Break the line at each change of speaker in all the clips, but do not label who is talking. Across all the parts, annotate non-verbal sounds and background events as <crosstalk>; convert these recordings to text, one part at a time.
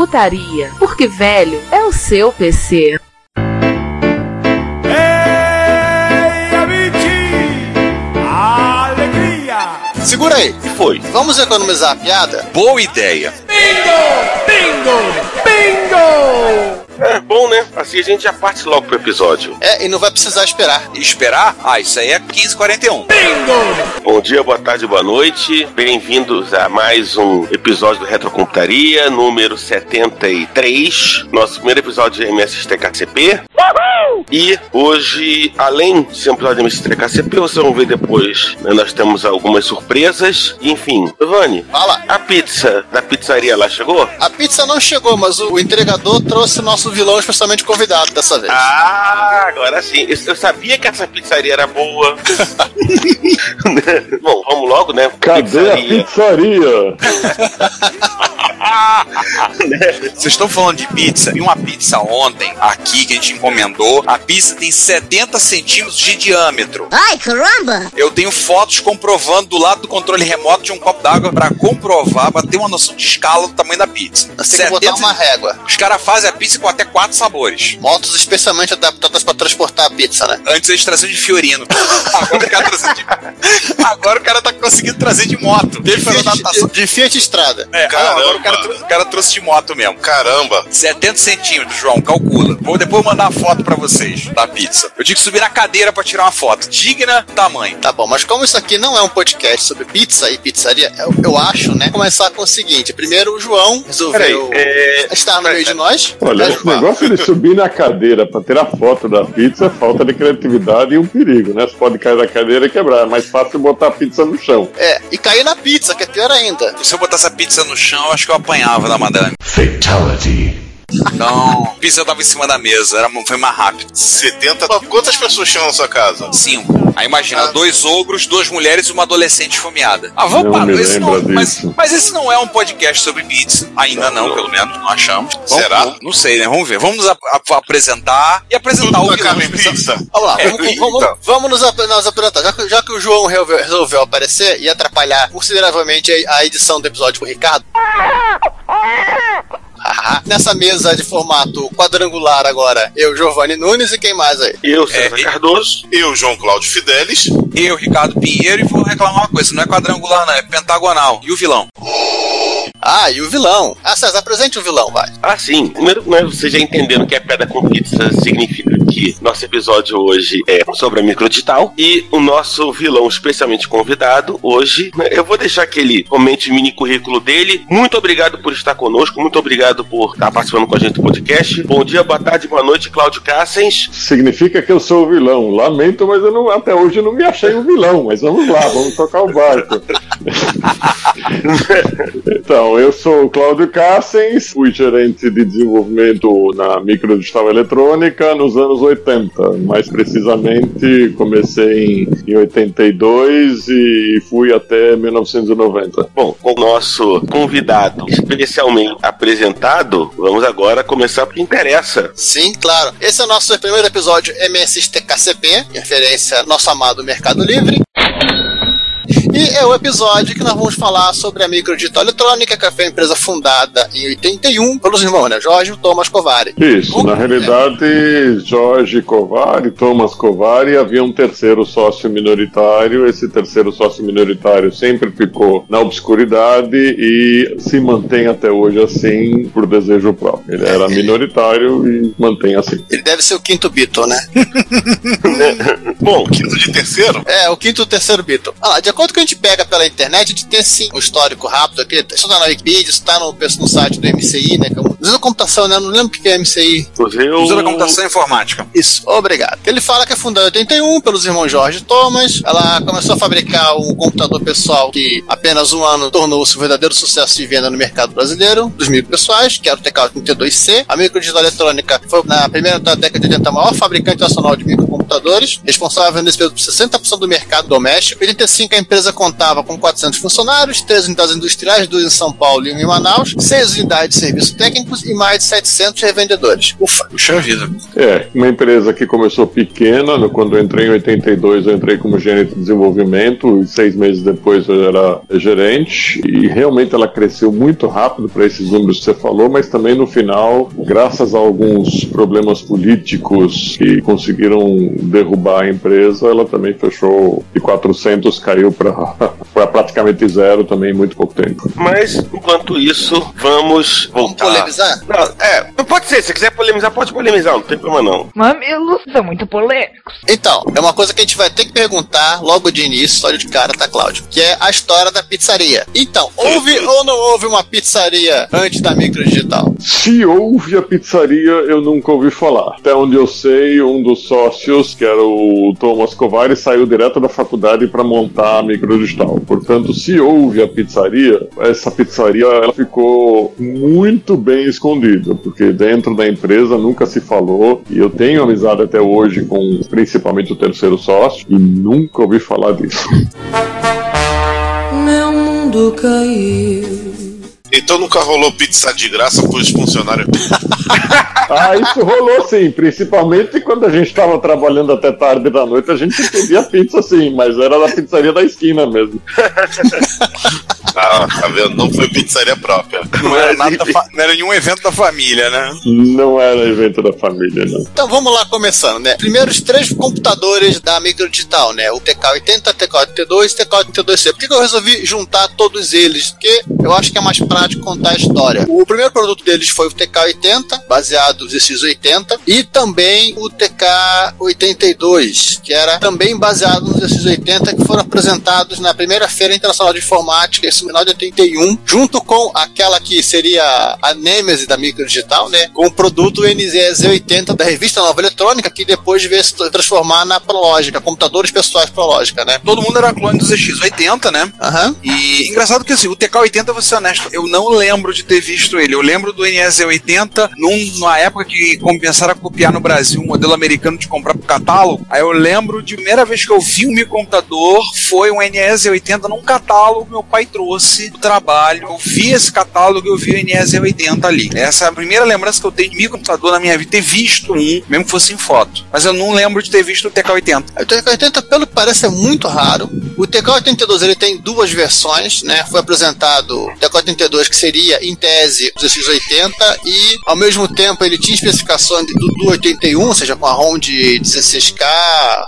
Retrocomputaria, porque velho é o seu PC.
Ei, amici! Alegria!
Segura aí.
que foi?
Vamos economizar a piada?
Boa ideia.
Bingo! Bingo! Bingo!
É bom, né? Assim a gente já parte logo pro episódio.
É, e não vai precisar esperar.
E esperar? Ah, isso aí é 1541.
Bingo!
Bom dia, boa tarde, boa noite. Bem-vindos a mais um episódio do Retrocomputaria, número 73. Nosso primeiro episódio de MSTKCP. E hoje, além de ser um episódio de MSTKCP, vocês vão ver depois, né, nós temos algumas surpresas. Enfim, Vani,
Fala.
a pizza da pizzaria lá chegou?
A pizza não chegou, mas o, o entregador trouxe nosso vilão especialmente convidado dessa vez.
Ah, agora sim. Eu, eu sabia que essa pizzaria era boa. <laughs> Bom, vamos logo, né?
Cadê a pizzaria? <laughs>
Vocês estão falando de pizza? Vi uma pizza ontem aqui que a gente encomendou. A pizza tem 70 centímetros de diâmetro.
Ai, caramba!
Eu tenho fotos comprovando do lado do controle remoto de um copo d'água pra comprovar, pra ter uma noção de escala do tamanho da pizza.
Você tem que botar uma régua.
Os caras fazem a pizza com até quatro sabores.
Motos especialmente adaptadas para transportar a pizza, né?
Antes eles traziam de Fiorino. <laughs> Agora o cara, trazendo de... Agora o cara tá conseguindo trazer de moto. Teve uma
Fiat,
adaptação.
de, de Fiat Estrada.
É, agora o cara, o cara trouxe de moto mesmo.
Caramba!
70 centímetros, João, calcula. Vou depois mandar a foto pra vocês da pizza. Eu tinha que subir na cadeira pra tirar uma foto. Digna tamanho.
Tá bom, mas como isso aqui não é um podcast sobre pizza e pizzaria, eu, eu acho, né? Começar com o seguinte: primeiro o João resolveu
Peraí, é-
estar no meio de nós.
Olha, esse negócio de subir na cadeira pra tirar foto da pizza é falta de criatividade e um perigo, né? Você pode cair da cadeira e quebrar. É mais fácil botar a pizza no chão.
É, e cair na pizza, que é pior ainda.
Se eu botasse a pizza no chão, eu acho que eu apanhava da madame.
Fatality.
Não, a pizza tava em cima da mesa, era, foi mais rápido.
70. Quantas pessoas tinham na sua casa?
Cinco. Aí imagina, dois ogros, duas mulheres e uma adolescente esfomeada. Ah, vamos
Não
parar. Esse não, mas, mas esse não é um podcast sobre pizza. Ainda não, pelo menos, não achamos. Vamos-
Será?
vamos- não sei, né? Vamos ver. Vamos nos ap- ap- apresentar e apresentar
Tudo
o vilão
Carmen. Pizza. <laughs>
Vamos lá,
É,
vamos,
então.
vamos- vamos nos, nos apresentar. Já que, já que o João resolveu, resolveu aparecer e atrapalhar consideravelmente a, a edição do episódio com o Ricardo. <laughs> Haha. Nessa mesa de formato quadrangular agora, eu, Giovanni Nunes e quem mais aí?
Eu, César
É,
Cardoso.
Eu, João Cláudio Fidelis.
Eu, Ricardo Pinheiro, e vou reclamar uma coisa: não é quadrangular, não, é pentagonal. E o vilão?
Ah, e o vilão. Ah, César, apresente o vilão, vai.
Ah, sim. Primeiro, né, vocês já entenderam que a pedra com pizza significa que nosso episódio hoje é sobre a microdigital. E o nosso vilão especialmente convidado hoje, né, eu vou deixar que ele comente o mini currículo dele. Muito obrigado por estar conosco, muito obrigado por estar participando com a gente do podcast. Bom dia, boa tarde, boa noite, Cláudio Cassens.
Significa que eu sou o vilão. Lamento, mas eu não, até hoje eu não me achei um vilão. Mas vamos lá, vamos tocar o barco. <laughs> então, eu sou o Cláudio Cassens, fui gerente de desenvolvimento na microdigital eletrônica nos anos 80. Mais precisamente, comecei em, em 82 e fui até 1990.
Bom, com o nosso convidado especialmente apresentado, vamos agora começar porque interessa.
Sim, claro. Esse é o nosso primeiro episódio MSTKCP, em referência ao nosso amado Mercado Livre. É o episódio que nós vamos falar sobre a microdigital eletrônica, que foi uma empresa fundada em 81 pelos irmãos, né? Jorge e Thomas Covari.
Isso, na realidade, Jorge Covari, Thomas Covari, havia um terceiro sócio minoritário. Esse terceiro sócio minoritário sempre ficou na obscuridade e se mantém até hoje assim por desejo próprio. Ele era minoritário e mantém assim.
Ele deve ser o quinto Beatle, né? <laughs>
Bom,
Quinto de terceiro?
É, o quinto o terceiro Beatle. Ah, de acordo com a gente pega pela internet, a gente tem sim um histórico rápido aqui. Isso tá na Wikipedia, isso tá no, no site do MCI, né? Que é o Museu da Computação, né? Eu não lembro o que é MCI.
Museu...
Museu da Computação Informática.
Isso, obrigado. Ele fala que é fundada em 81 pelos irmãos Jorge Thomas. Ela começou a fabricar um computador pessoal que apenas um ano tornou-se um verdadeiro sucesso de venda no mercado brasileiro, dos mil pessoais, que era o TK-82C. A microdigital eletrônica foi, na primeira da década de 80, a maior fabricante nacional de microcomputadores, responsável nesse período por 60% do mercado doméstico. Em 85, a empresa contava com 400 funcionários, 3 unidades industriais, 2 em São Paulo e 1 em Manaus, 6 unidades de serviços técnicos e mais de 700 revendedores. Ufa!
Puxa vida.
É, uma empresa que começou pequena, quando eu entrei em 82, eu entrei como gerente de desenvolvimento e seis meses depois eu era gerente e realmente ela cresceu muito rápido para esses números que você falou, mas também no final, graças a alguns problemas políticos que conseguiram derrubar a empresa, ela também fechou de 400 caiu para <laughs> praticamente zero também em muito pouco tempo.
Mas, enquanto isso, vamos
Vamos
voltar.
polemizar?
Não, é, pode ser, se quiser polemizar, pode polemizar, não tem problema não.
Mamilos são muito polêmicos.
Então, é uma coisa que a gente vai ter que perguntar logo de início, olha de cara, tá, Cláudio? Que é a história da pizzaria. Então, houve ou não houve uma pizzaria antes da microdigital?
Se houve a pizzaria, eu nunca ouvi falar. Até onde eu sei, um dos sócios, que era o Thomas Kovari, saiu direto da faculdade para montar a Portanto, se houve a pizzaria, essa pizzaria ela ficou muito bem escondida, porque dentro da empresa nunca se falou. E eu tenho amizade até hoje com principalmente o terceiro sócio e nunca ouvi falar disso.
Meu mundo caiu.
Então nunca rolou pizza de graça pros funcionários. <laughs>
Ah, isso rolou sim, principalmente quando a gente estava trabalhando até tarde da noite, a gente pedia pizza sim, mas era da pizzaria da esquina mesmo. <laughs>
Ah, tá vendo? Não foi pizzaria própria.
Não era, nada da fa- não era nenhum evento da família, né?
Não era evento da família, não.
Então vamos lá começando, né? Primeiro os três computadores da microdigital, né? O TK80, TK82 e TK82C. Por que, que eu resolvi juntar todos eles? Porque eu acho que é mais prático contar a história. O primeiro produto deles foi o TK80, baseado no ZX80, e também o TK82, que era também baseado no ZX80, que foram apresentados na primeira Feira Internacional de Informática, esse final de 81, junto com aquela que seria a Nemesis da microdigital, né? Com o produto NZ80 da revista Nova Eletrônica, que depois veio se transformar na Prológica, computadores pessoais Prológica, né?
Todo mundo era clone do ZX80, né?
Aham.
E engraçado que assim, o TK80, vou ser honesto, eu não lembro de ter visto ele. Eu lembro do NES80 num, numa época que começaram a copiar no Brasil o modelo americano de comprar pro catálogo. Aí eu lembro de primeira vez que eu vi um microcomputador foi um NES80 num catálogo que meu pai trouxe do trabalho. Eu vi esse catálogo e eu vi o NES80 ali. Essa é a primeira lembrança que eu tenho de microcomputador na minha vida, ter visto um, mesmo que fosse em foto. Mas eu não lembro de ter visto o TK80.
O TK80, pelo que parece, é muito raro. O TK82 ele tem duas versões, né? Foi apresentado o TK82 que seria, em tese, o ZX80 e, ao mesmo tempo, ele tinha especificações do, do 81, ou seja, com a ROM de 16K,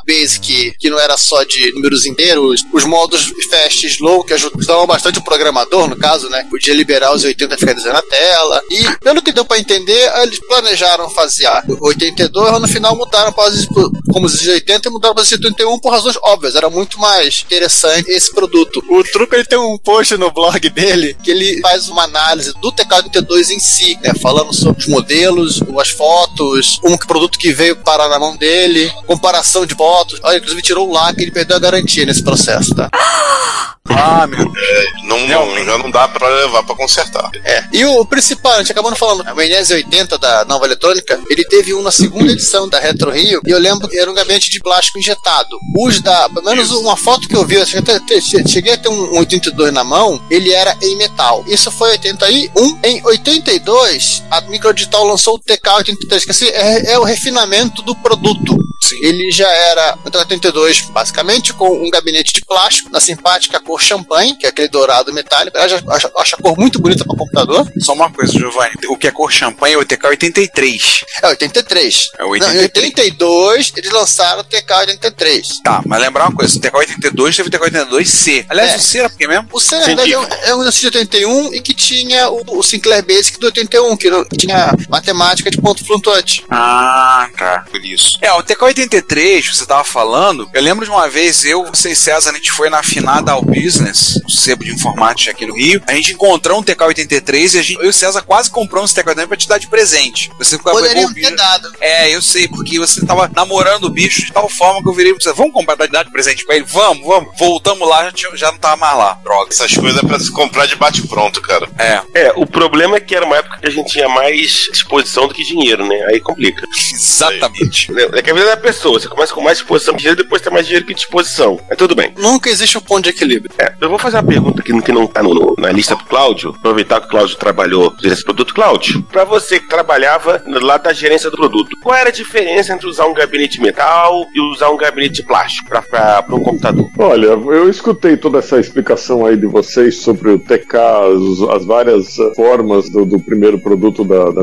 Basic, que não era só de números inteiros, os modos fast e slow, que ajudavam bastante o programador, no caso, né? Podia liberar os 80 e ficar desenhando na tela. E, pelo que deu pra entender, eles planejaram fazer a 82, mas no final mudaram para os como os 80 e mudaram para os 81 por razões óbvias. Era muito mais interessante esse produto. O Truco ele tem um post no blog dele que ele faz uma análise do TK82 em si, né? Falando sobre os modelos, as fotos, um produto que veio parar na mão dele, comparação de fotos. Olha, inclusive tirou o lá que ele perdeu a garantia nesse processo, tá? <gasps> <gasps>
Ah, meu Deus.
Não, não, já não dá pra levar pra consertar.
É. E o principal, a gente acabou não falando, o NES80 da Nova Eletrônica, ele teve um na segunda <coughs> edição da Retro Rio, e eu lembro que era um gabinete de plástico injetado. Os da, pelo menos uma foto que eu vi, eu cheguei a ter, um 82 na mão, ele era em metal. Isso foi em 81. Em 82, a Microdigital lançou o TK83, que assim, é, é o refinamento do produto. Ele já era o TK82, basicamente, com um gabinete de plástico, na simpática cor champanhe, que é aquele dourado metálico. Eu acho, acho- acho a cor muito bonita para computador.
Só uma coisa, Giovanni. O que é cor champanhe é o TK-83.
É 83.
É
Não,
83.
em 82 eles lançaram o TK-83.
Tá, mas lembrar uma coisa: o TK-82 teve o TK-82C. Aliás,
É.
o C era por quê mesmo?
O C, na verdade, é um, é um de 81 e que tinha o, o Sinclair Basic do 81, que não- tinha matemática de ponto flutuante.
Ah, tá. Por isso. É, o TK-83, você tava falando, eu lembro de uma vez, eu, você e César, a gente foi na afinada ao Business, o sebo de informática aqui no Rio, a gente encontrou um TK-83 e a gente, eu e o César quase compramos esse TK-83 pra te dar de presente. Você
Poderiam
pegou o
ter dado.
É, eu sei, porque você tava namorando o bicho de tal forma que eu virei pra você, vamos comprar dar de presente pra ele? Vamos, vamos. Voltamos lá, já, já não tava mais lá. Droga.
Essas coisas é pra se comprar de bate-pronto, cara.
É,
É, o problema é que era uma época que a gente tinha mais disposição do que dinheiro, né? Aí complica.
exatamente.
É que a vida da pessoa, você começa com mais disposição que dinheiro, depois tem mais dinheiro que disposição. Mas tudo bem.
Nunca existe um ponto de equilíbrio.
É, eu vou fazer uma pergunta aqui que não tá no- na lista pro Cláudio, aproveitar que o Cláudio trabalhou nesse produto. Cláudio, pra você que trabalhava lá da gerência do produto, qual era a diferença entre usar um gabinete metal e usar um gabinete plástico pra um computador?
Olha, eu escutei toda essa explicação aí de vocês sobre o TK, as, as várias eh, formas do, do primeiro produto da, da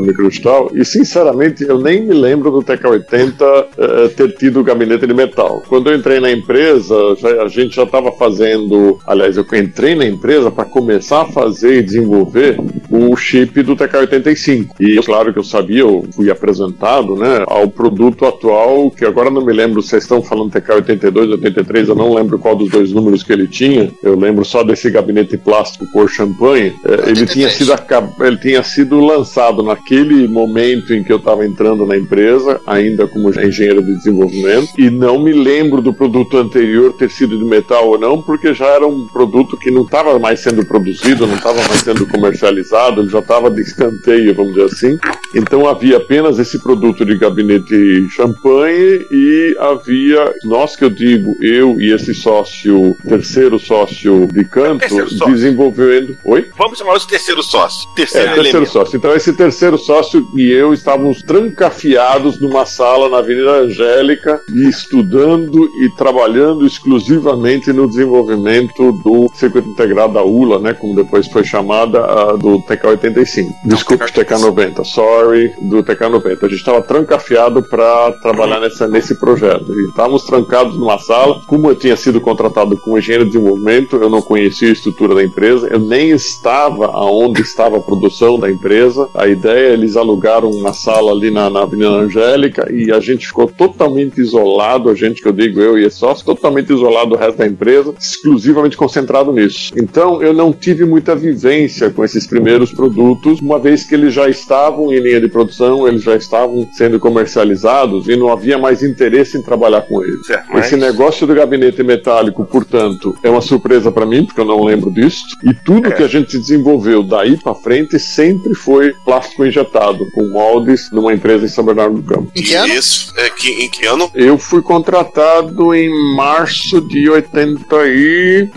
e sinceramente eu nem me lembro do TK80 eh, ter tido gabinete de metal. Quando eu entrei na empresa, já- a gente já estava fazendo, aliás, eu entrei na empresa para começar a fazer e desenvolver o chip do TK85. E claro que eu sabia, eu fui apresentado né, ao produto atual, que agora não me lembro se estão falando TK82, 83, eu não lembro qual dos dois números que ele tinha. Eu lembro só desse gabinete plástico cor champanhe. É, ele
83.
tinha sido ele tinha sido lançado naquele momento em que eu estava entrando na empresa, ainda como engenheiro de desenvolvimento, e não me lembro do produto anterior ter sido de metal ou não, porque já era um produto que não estava mais sendo produzido, não estava mais sendo comercializado, ele já estava de escanteio, vamos dizer assim. Então havia apenas esse produto de gabinete champanhe e havia, nós que eu digo, eu e esse sócio, terceiro sócio de canto,
Terceiro sócio.
desenvolvendo. Oi?
Vamos chamar de terceiro sócio.
É,
Terceiro
terceiro
elemento.
sócio. Então, esse terceiro sócio e eu estávamos trancafiados numa sala na Avenida Angélica e estudando e trabalhando exclusivamente no desenvolvimento do circuito integrado da ULA, né, como depois foi chamada, ah, do TK85. Desculpe, TK90, sorry, do TK90. A gente estava trancafiado para trabalhar nessa, nesse projeto. E estávamos trancados numa sala. Como eu tinha sido contratado como engenheiro de desenvolvimento, eu não conhecia a estrutura da empresa, eu nem estava aonde estava a produção da empresa. A ideia, eles alugaram uma sala ali na, na Avenida Angélica e a gente ficou totalmente isolado, a gente que eu digo, eu e esse sócio, totalmente isolado do resto da empresa, exclusivamente concentrado nisso. Então, eu não tive muita vivência com esses primeiros produtos, uma vez que eles já estavam em linha de produção, eles já estavam sendo comercializados e não havia mais interesse em trabalhar com eles.
Certo, mas-
Esse negócio do gabinete metálico, portanto, é uma surpresa para mim, porque eu não lembro disso. E tudo que a gente desenvolveu daí para frente sempre foi plástico injetado, com moldes numa empresa em São Bernardo do Campo.
Em que ano?
Isso, é, que, em que ano?
Eu fui contratado em março de 82.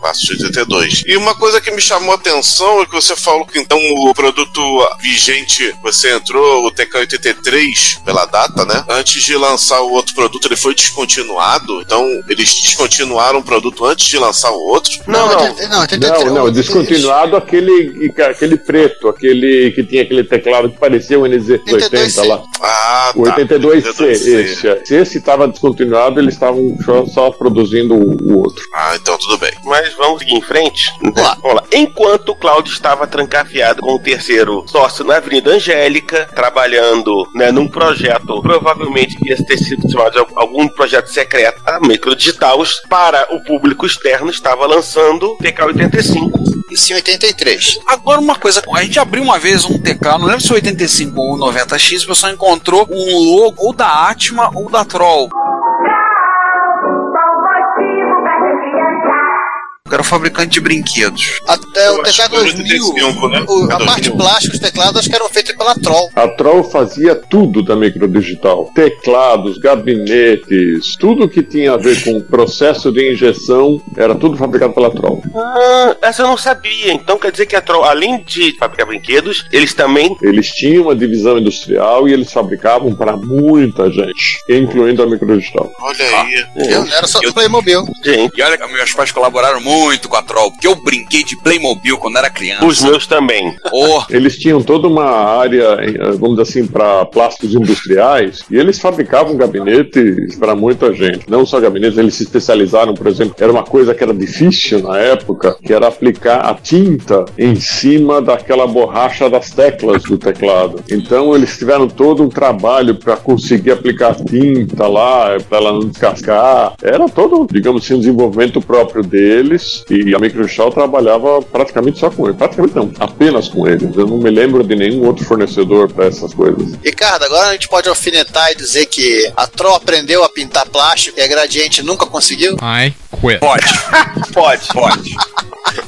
Março de 82. E uma coisa que me chamou a atenção é que você falou que então o produto vigente, você entrou, o TK83, pela data, né? Antes de lançar o outro produto, ele foi descontinuado. Então, eles descontinuaram o produto antes de lançar o outro.
Não, não.
80 não, 83.
Não, não, descontinuado aquele, aquele preto, aquele que tinha aquele teclado que parecia o NZ80 lá.
Ah,
O
tá.
82C, esse. Se esse estava descontinuado, eles estavam só, só produzindo o, o outro.
Ah, então tudo bem.
Mas vamos seguir em frente. né?
lá.
Vamos lá. Enquanto o Cláudio estava trancafiado com o terceiro sócio na Avenida Angélica, trabalhando né, num projeto, provavelmente ia ter sido chamado de algum projeto secreto, a Microdigitais, para o público externo, estava lançando o TK85.
Isso em 83.
Agora uma coisa, a gente abriu uma vez um TK, não lembro se 85 ou 90X, o pessoal encontrou um logo ou da Atma ou da Troll. Era o fabricante de brinquedos.
Até o
Eu foi
2000,
85, né?
o- a parte
2000.
plástica, os teclados, acho que eram feitos pela Troll.
A Troll fazia tudo da microdigital: teclados, gabinetes, tudo que tinha a ver com o processo de injeção era tudo fabricado pela Troll.
Ah, essa eu não sabia. Então quer dizer que a Troll, além de fabricar brinquedos, eles também.
Eles tinham uma divisão industrial e eles fabricavam para muita gente, incluindo a microdigital.
Olha aí.
Eu, não era só
Eu-
Playmobil.
Gente,
E olha que meus pais colaboraram muito muito com a Troll, porque eu brinquei de Playmobil quando era criança.
Os meus também.
Oh, <laughs>
Eles tinham toda uma área, vamos dizer assim, para plásticos industriais e eles fabricavam gabinetes para muita gente. Não só gabinetes, eles se especializaram, por exemplo, era uma coisa que era difícil na época, que era aplicar a tinta em cima daquela borracha das teclas do teclado. Então eles tiveram todo um trabalho para conseguir aplicar tinta lá, para ela não descascar. Era todo, digamos assim, um desenvolvimento próprio deles e a Microsoft trabalhava praticamente só com ele. Praticamente não, apenas com eles. Eu não me lembro de nenhum outro fornecedor para essas coisas.
Ricardo, agora a gente pode alfinetar e dizer que a Troll aprendeu a pintar plástico e a Gradiente nunca conseguiu?
I quit.
pode, <laughs>
Pode.
pode.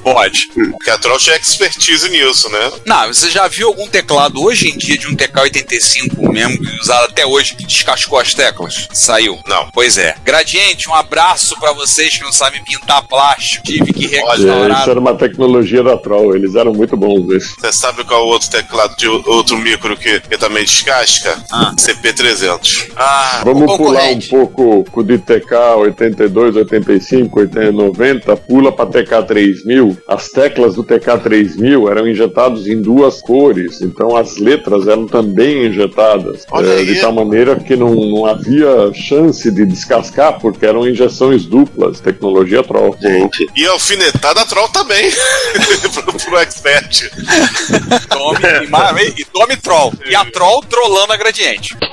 Pode.
Porque a Troll tinha expertise nisso, né?
Não, você já viu algum teclado hoje em dia de um TK-85 mesmo, usado até hoje, que descascou as teclas? Saiu.
Não.
Pois é. Gradiente, um abraço pra vocês que não sabem pintar plástico. Tive que
É, Isso
restaurar.
era uma tecnologia da Troll, eles eram muito bons nisso.
Você sabe qual é o outro teclado de outro micro que, que também descasca?
Ah.
CP300.
Ah,
Vamos pular um pouco com o de TK 82, 85, 80, 90, pula para TK 3000. As teclas do TK 3000 eram injetadas em duas cores, então as letras eram também injetadas.
Olha aí.
de tal maneira que não, não havia chance de descascar, porque eram injeções duplas, tecnologia Troll.
Gente,
E a alfinetada Troll também. <laughs> pro, pro Expert.
tome, e, ma- e tome troll. E a troll trollando a gradiente. <laughs>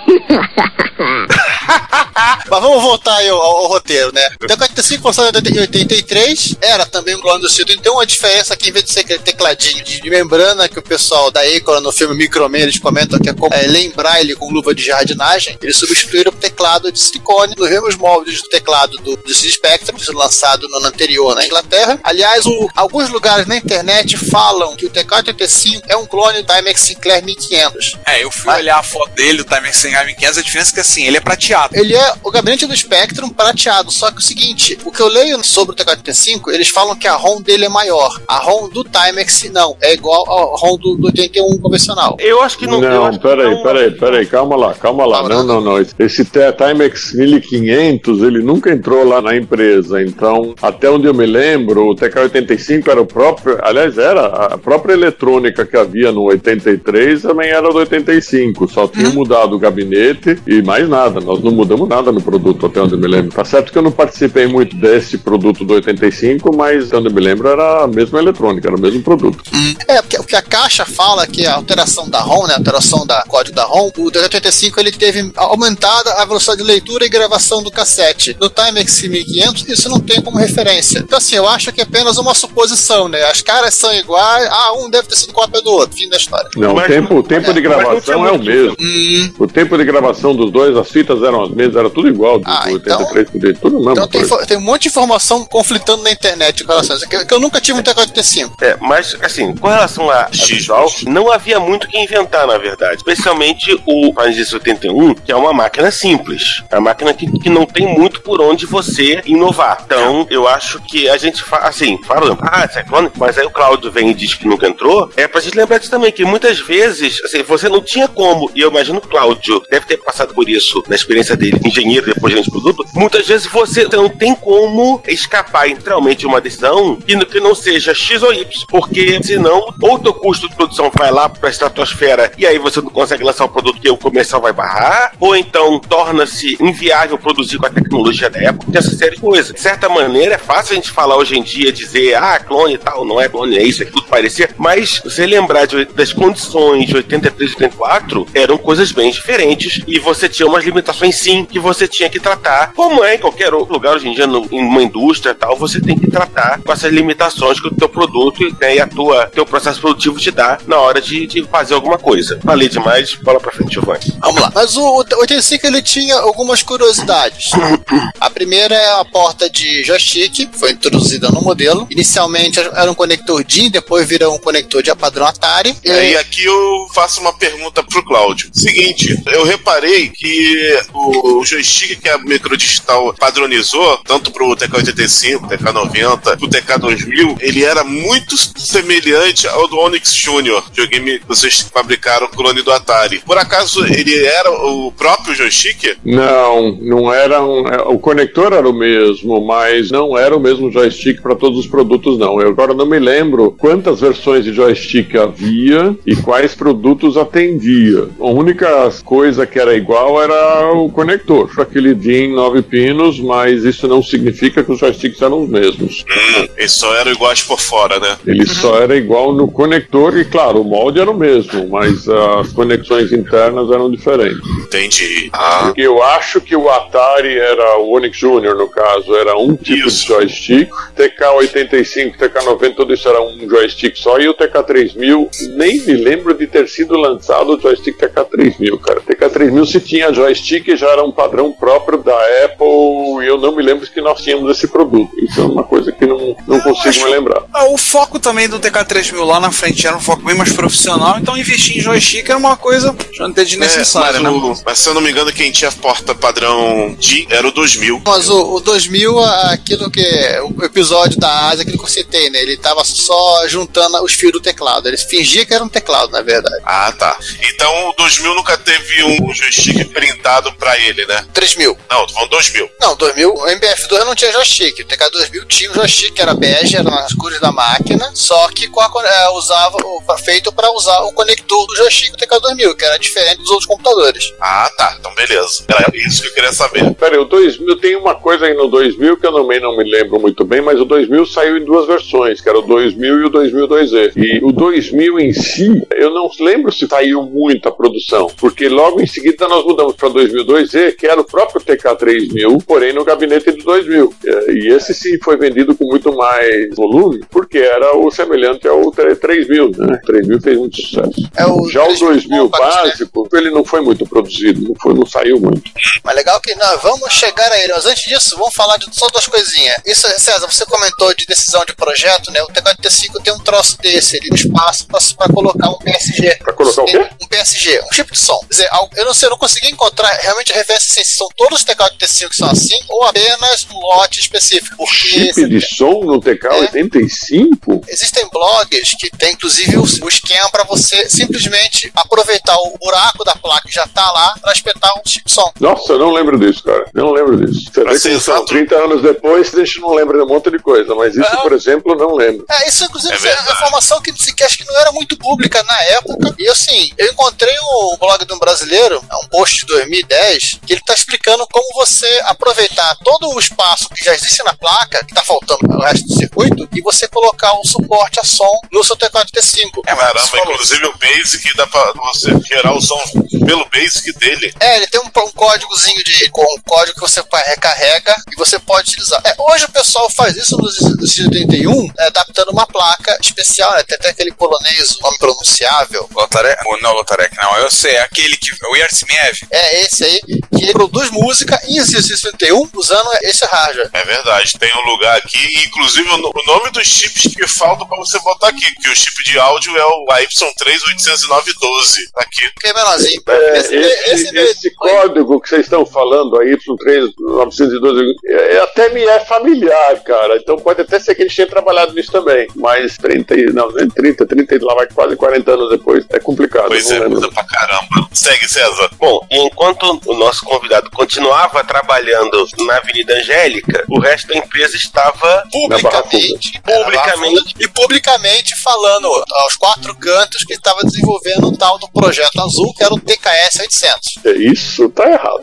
Mas vamos voltar aí ao, ao roteiro, né? O TK-85 foi lançado em 83, era também um clone do Cito, então uma diferença aqui, em vez de ser aquele tecladinho de, de membrana que o pessoal da Acorn no filme Microman eles comentam que é como é, lembrar ele com luva de jardinagem, eles substituíram o teclado de silicone nos mesmos moldes do teclado do, do Spectrum, lançado no ano anterior na Inglaterra. Aliás, o- alguns lugares na internet falam que o TK-85 é um clone do Timex Sinclair 1500.
É, eu fui olhar a foto dele, o Timer 500, a diferença é que assim, ele é prateado.
Ele é o gabinete do Spectrum prateado, só que o seguinte, o que eu leio sobre o TK-85, eles falam que a ROM dele é maior. A ROM do Timex não, é igual a ROM do, do 81 convencional.
eu acho que não.
Não, peraí,
não-
peraí, peraí, calma lá, calma lá.
Calma,
Não, não, não. Esse Timex 1500, ele nunca entrou lá na empresa. Então, até onde eu me lembro, o TK85 era o próprio. Aliás, era a própria eletrônica que havia no 83 também era do 85. Só tinha mudado o gabinete e mais nada. Nós não mudamos nada no produto, até onde eu me lembro. Tá certo que eu não participei muito desse produto do 85, mas até onde eu me lembro era a mesma eletrônica, era o mesmo produto.
É, porque o que a caixa fala que a alteração da ROM, né, a alteração da código da ROM, o TK-85 ele teve aumentada a velocidade de leitura e gravação do cassete. No Timex 1500 isso não tem como referência. Então assim, eu acho que é apenas uma suposição, né? As caras são iguais, ah, um deve ter sido cópia do outro, fim da história.
Não,
Mas-
o tempo, o tempo de
mas não
gravação é o mesmo.
Hum,
O tempo de gravação dos dois, as fitas eram as mesmas, era tudo igual, do
Ah,
do
então-
83 pro dele, tudo a mesma
então tem, tem um monte de informação conflitando na internet com relação a isso. Que, que eu nunca tive um TK-85.
É, mas, assim, com relação a, a visual, não havia muito o que inventar, na verdade. Especialmente o Panasonic 81, que é uma máquina simples. É uma máquina que, que não tem muito por onde você inovar. Então, eu acho que a gente, fa assim, falando, ah, isso é clone, mas aí o Claudio vem e diz que nunca entrou, é pra gente lembrar disso também, que muitas vezes, assim, você não tinha como, e eu imagino que o Cláudio deve ter passado por isso na experiência dele, engenheiro, depois gerente de produto, muitas vezes você não tem como escapar literalmente de uma decisão que, não- seja X ou Y, porque senão, ou teu custo de produção vai lá pra estratosfera e aí você não consegue lançar o produto que o comercial vai barrar, ou então torna-se inviável produzir com a tecnologia da época, essa série de coisas. De certa maneira, é fácil a gente falar hoje em dia, dizer, ah, clone e tal, não é clone, é isso, é tudo parecer, mas você lembrar de- das condições de 83 e 84, eram coisas bem diferentes e você tinha umas limitações sim que você tinha que tratar, como é em qualquer outro lugar hoje em dia, no- em uma indústria e tal, você tem que tratar com essas limitações que o teu produto né, e a tua, teu processo produtivo te dá na hora de, de fazer alguma coisa. Falei demais, bola pra frente, Giovanni.
Vamos lá. Mas o, o 85 ele tinha algumas curiosidades. <coughs> A primeira é a porta de joystick, foi introduzida no modelo. Inicialmente era um conector DIN, depois virou um conector de padrão Atari.
E aí aqui eu faço uma pergunta pro Cláudio. Seguinte, eu reparei que o joystick que a Microdigital padronizou, tanto pro TK-85, TK-90, pro TK-2000, 2000, ele era muito semelhante ao do Onyx Jr., videogame que vocês fabricaram o clone do Atari. Por acaso ele era o próprio joystick?
Não, não era um, é, o conector era o mesmo, mas não era o mesmo joystick para todos os produtos não. Eu agora não me lembro quantas versões de joystick havia e quais produtos atendia. A única coisa que era igual era o conector, aquele DIN 9 pinos, mas isso não significa que os joysticks eram os mesmos.
Hum, eles só eram iguais por fora, né?
Ele só era igual no conector e claro, o molde era o mesmo, mas as conexões internas eram diferentes.
Entendi. Ah,
Porque eu acho que o Atari era o Onyx Jr. no caso, era um tipo
Isso.
de joystick. TK85, TK90, tudo isso era um joystick só. E o TK3000, nem me lembro de ter sido lançado o joystick TK3000, cara. TK3000 se tinha joystick já era um padrão próprio da Apple e eu não me lembro que nós tínhamos esse produto. Isso é uma coisa que não, não consigo
acho-
me lembrar.
Ah, o foco também do TK3000 lá na frente era um foco bem mais profissional, então investir em joystick era uma coisa até desnecessária,
é,
né?
mas, o- mas se eu não me engano, quem tinha porta padrão D era o 2000.
Mas o, o 2000, aquilo que. O episódio da Ásia, que eu citei, né? Ele tava só juntando os fios do teclado. Ele fingia que era um teclado, na verdade.
Ah, tá. Então o 2000 nunca teve um joystick printado pra ele, né?
3000.
Não, tô falando 2000.
Não, 2000, o MBF2 não tinha joystick. O TK2000 tinha um joystick que era bege, era nas cores da máquina, só que com a, é, usava, o- feito para usar o conector do joystick do TK2000, que era diferente dos outros computadores.
Ah, tá. Então beleza. Era isso que eu queria saber.
Peraí, o 2000 tem uma coisa aí no 2000 que eu também não me lembro muito bem, mas o 2000 saiu em duas versões, que era o 2000 e o 2002E. E o 2000 em si, eu não lembro se saiu muita produção, porque logo em seguida nós mudamos para 2002E, que era o próprio TK3000, porém no gabinete do 2000. É, E esse sim foi vendido com muito mais volume, porque era o semelhante ao 3000, né? 3000 fez muito sucesso.
É o
Já o
3000
2000
compact, né?
básico, ele não foi muito produzido, não, foi, não saiu muito.
Mas legal que nós vamos chegar a ele. Mas antes disso, vamos falar de só duas coisinhas. Isso, César, você comentou de decisão de projeto, né? O TK-85 tem um troço desse ali no espaço para colocar um PSG.
Pra colocar o quê?
Um PSG, um chip de som. Quer dizer, eu não sei, eu não consegui encontrar realmente referência assim, se são todos os TK-85 que são assim ou apenas um lote específico. Porque
Chip de som no TK-85?
Existem blogs que tem inclusive o, o esquema para você simplesmente aproveitar o buraco da placa que já tá lá para espetar um chip de som.
Nossa, eu não lembro disso, cara. Eu não lembro disso. Você
Pra
vê
ser
que são
exato.
30 anos depois, a gente não lembra monte de coisa. Mas isso,
Não.
por exemplo, eu não lembro.
É, isso inclusive
É
é, informação que, que acho que não era muito pública na época. E assim, eu encontrei um blog de um brasileiro, é um post de 2010, que ele tá explicando como você aproveitar todo o espaço que já existe na placa, que tá faltando o resto do circuito, e você colocar um suporte a som no seu teclado-T5.
É, mas você
Caramba, inclusive o Basic dá pra você gerar o som pelo Basic dele.
É, ele tem um, um códigozinho de com um código que você recarrega e você pode utilizar. É, hoje o pessoal faz isso no Z31, é, adaptando uma placa especial, né? Tem até aquele polonês, nome pronunciável.
Lotarek, ou não Lotarek, não, eu sei, é aquele que, o Yartsmiev.
É esse aí, que produz música em Z31 usando esse hardware.
É verdade, tem um lugar aqui, inclusive o no- o nome dos chips que faltam pra você botar aquaqui, que o chip de áudio é o AY3-80912. Tá aqui.
Que é menorzinho.
É,
esse,
esse,
esse-
esse código que vocês estão falando, a Y3912, é, até me é familiar, cara. Então pode até ser que eles tenham trabalhado nisso também. Mas 30, e- não, nem 30, 30, e lá vai quase 40 anos depois. É complicado.
Pois é, coisa pra caramba. Segue, César.
Bom, e enquanto o nosso convidado continuava trabalhando na Avenida Angélica, o resto da empresa estava
publicamente,
Publicamente.
e publicamente falando aos quatro cantos que estava desenvolvendo o tal do projeto azul, que era o TKS 800.
É, Isso tá errado.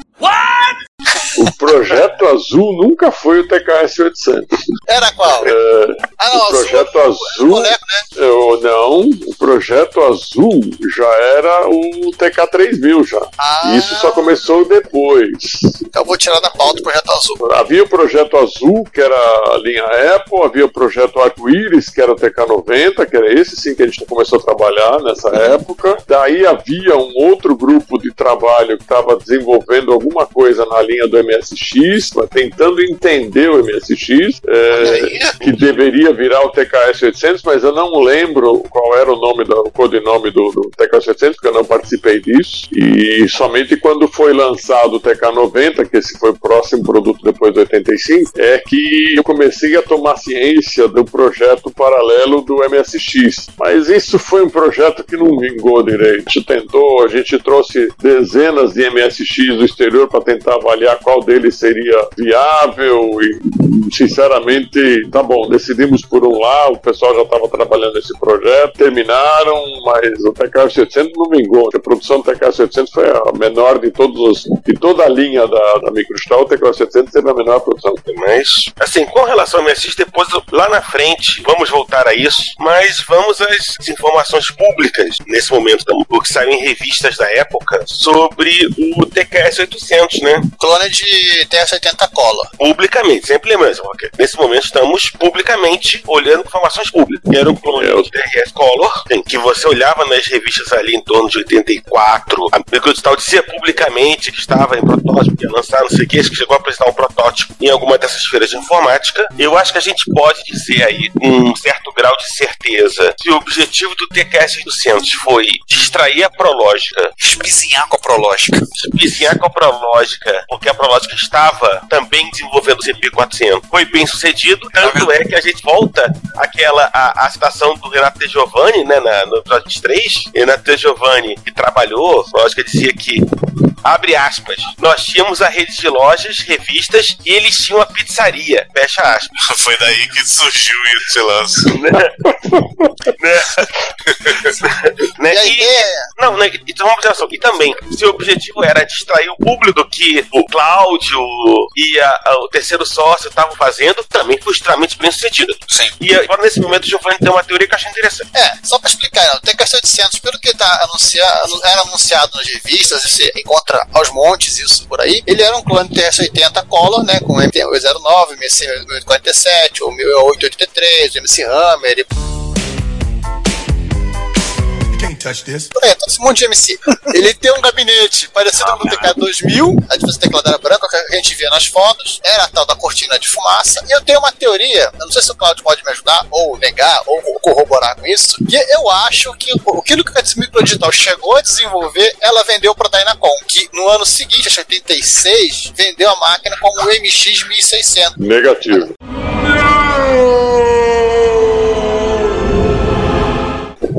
O projeto azul nunca foi o TKS 800.
Era qual?
É,
Ah, não,
o
azul
projeto
é o
azul.
moleque, né?
Eu, não, o projeto azul já era o TK3000 já.
Ah.
Isso só começou depois.
Então eu vou tirar da pauta o projeto azul.
Havia o projeto azul, que era a linha Apple, havia o projeto arco-íris, que era o TK90, que era esse sim que a gente começou a trabalhar nessa época. Daí havia um outro grupo de trabalho que estava desenvolvendo alguma coisa na linha linha do MSX, tentando entender o MSX, é, que deveria virar o TKS 800, mas eu não lembro qual era o nome, do, o codinome do, do TKS 800, porque eu não participei disso. E somente quando foi lançado o TK90, que esse foi o próximo produto depois do 85, é que eu comecei a tomar ciência do projeto paralelo do MSX. Mas isso foi um projeto que não vingou direito. A gente tentou, a gente trouxe dezenas de MSX do exterior para tentar avaliar qual deles seria viável e, sinceramente, tá bom, decidimos por um lá, o pessoal já estava trabalhando nesse projeto, terminaram, mas o TKS 800 não vingou. A produção do TKS 800 foi a menor de todos os, de toda a linha da, da Microstal, o TKS 800 teve a menor produção.
Mas, assim, com relação ao MSX, depois, lá na frente, vamos voltar a isso, mas vamos às informações públicas nesse momento, porque saiu em revistas da época sobre o TKS 800, né?
Clone de TS-80 Cola.
Publicamente, sempre lembrando, porque nesse momento estamos publicamente olhando informações públicas. Era um clone
É,
de TRS Color, em que você olhava nas revistas ali em torno de 84, a Microdigital dizia publicamente que estava em protótipo, que ia lançar, não sei o que, acho que chegou a apresentar um protótipo em alguma dessas feiras de informática. Eu acho que a gente pode dizer aí, com um certo grau de certeza, que o objetivo do TKS 800 foi distrair a Prológica
Espizinhar com a prológica.
vizinhar com a Prológica, porque a Prológica estava também desenvolvendo o CP400. Foi bem sucedido, tanto é que a gente volta àquela a, a citação do Renato De Giovanni, né, na, no episódio 3. Renato De Giovanni, que trabalhou, a Prológica dizia que Abre aspas. Nós tínhamos a rede de lojas, revistas e eles tinham a pizzaria. Fecha aspas. <laughs>
Foi daí que surgiu esse lance. <laughs>
Né?
E a
E-
ideia
Não, né, então vamos atenção. E também, se o objetivo era distrair o público do que o Cláudio e a- a- o terceiro sócio estavam fazendo, também foi extremamente bem sucedido.
Sim.
E agora, nesse momento, o Giovanni tem uma teoria que eu achei interessante.
É, só pra explicar, né, o TKS 800, pelo que tá anunciado, era anunciado nas revistas, você encontra aos montes isso por aí, ele era um clone TS-80 Color, né, com MT-809, MC-847, o 1883, o MC Hammer, e Por aí, todo esse monte de MC. Ele tem um gabinete parecido com o TK-2000, a diferença do teclado era branco, que a gente via nas fotos, era a tal da cortina de fumaça, e eu tenho uma teoria, eu não sei se o Claudio pode me ajudar, ou negar, ou corroborar com isso, que eu acho que o- aquilo que a Microdigital chegou a desenvolver, ela vendeu para a Dynacon, que no ano seguinte, acho que 86, vendeu a máquina como o MX 1600.
Negativo.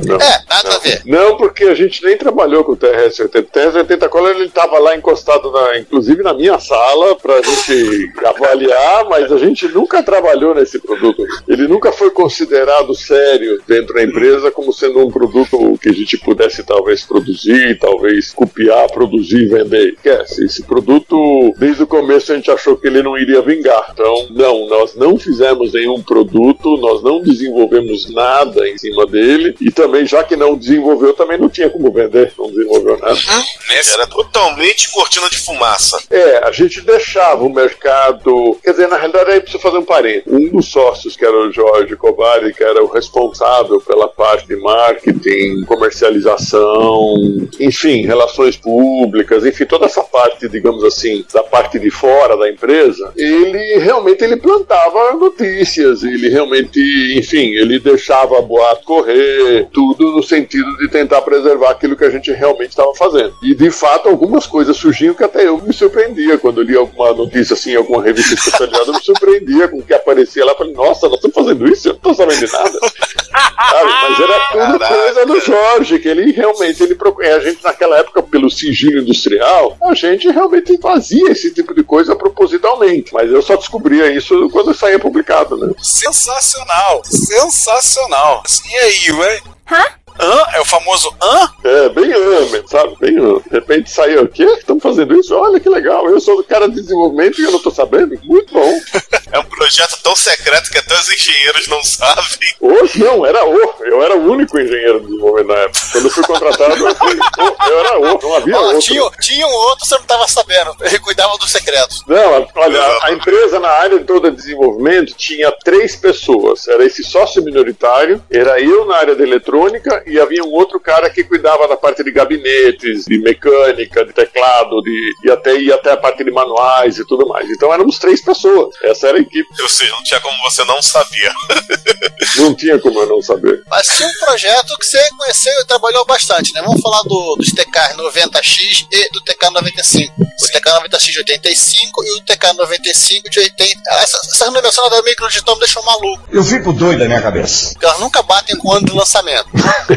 Não.
É, nada a ver.
Não, porque a gente nem trabalhou com o TRS-80. O TRS-80 Color ele estava lá encostado, na, inclusive na minha sala, para a gente <laughs> avaliar, mas a gente nunca trabalhou nesse produto. Ele nunca foi considerado sério dentro da empresa como sendo um produto que a gente pudesse talvez produzir, talvez copiar, produzir e vender. Esquece, esse produto, desde o começo a gente achou que ele não iria vingar. Então, não, nós não fizemos nenhum produto, nós não desenvolvemos nada em cima dele e também, já que não desenvolveu, também não tinha como vender, não desenvolveu nada.
Era totalmente cortina de fumaça.
É, a gente deixava o mercado. Quer dizer, na realidade, aí preciso fazer um parênteses. Um dos sócios, que era o Jorge Covari, que era o responsável pela parte de marketing, comercialização, enfim, relações públicas, enfim, toda essa parte, digamos assim, da parte de fora da empresa, ele realmente ele plantava notícias, ele realmente, enfim, ele deixava boato correr, tudo no sentido de tentar preservar aquilo que a gente realmente estava fazendo. E de fato, algumas coisas surgiam que até eu me surpreendia quando eu li alguma notícia assim, em alguma revista especializada, eu me surpreendia com o que aparecia lá. Falei, nossa, nós estamos fazendo isso? Eu não estou sabendo de nada. Sabe? Mas era tudo
Caraca.
coisa do Jorge, que ele realmente ele procura. A gente, naquela época, pelo sigilo industrial, a gente realmente fazia esse tipo de coisa propositalmente. Mas eu só descobria isso quando saía publicado, né?
Sensacional, sensacional. E aí, ué?
Hã?
Hã? É o famoso hã?
É, bem ame, sabe? Bem ame. De repente saiu o quê? Estamos fazendo isso? Olha que legal. Eu sou do cara de desenvolvimento e eu não tô sabendo. Muito bom. <laughs>
É um projeto tão secreto que até os engenheiros não sabem.
Hoje não, era o. Eu era o único engenheiro de desenvolvimento na época. Quando eu fui contratado, eu, fui, <laughs> o, eu era o. Não havia
Ó,
outro.
tinha, tinha um outro, você não tava sabendo. Ele cuidava dos secretos.
Não, olha, a- a empresa na área toda de desenvolvimento tinha três pessoas. Era esse sócio minoritário, era eu na área de eletrônica e havia um outro cara que cuidava da parte de gabinetes, de mecânica, de teclado, de, e até ia até a parte de manuais e tudo mais. Então éramos três pessoas. Essa era a equipe.
Ou seja, não tinha como você não sabia. <laughs> <laughs>
Não tinha como eu não saber.
Mas tinha um projeto que você conheceu e trabalhou bastante, né? Vamos falar do, dos TK 90X e do TK 95. O TK 90X de 85 e o TK 95 de 80. Essa, essa renovação da microdigital me deixou maluco.
Eu fico doido da minha cabeça.
Porque elas nunca batem com o ano de lançamento. <laughs>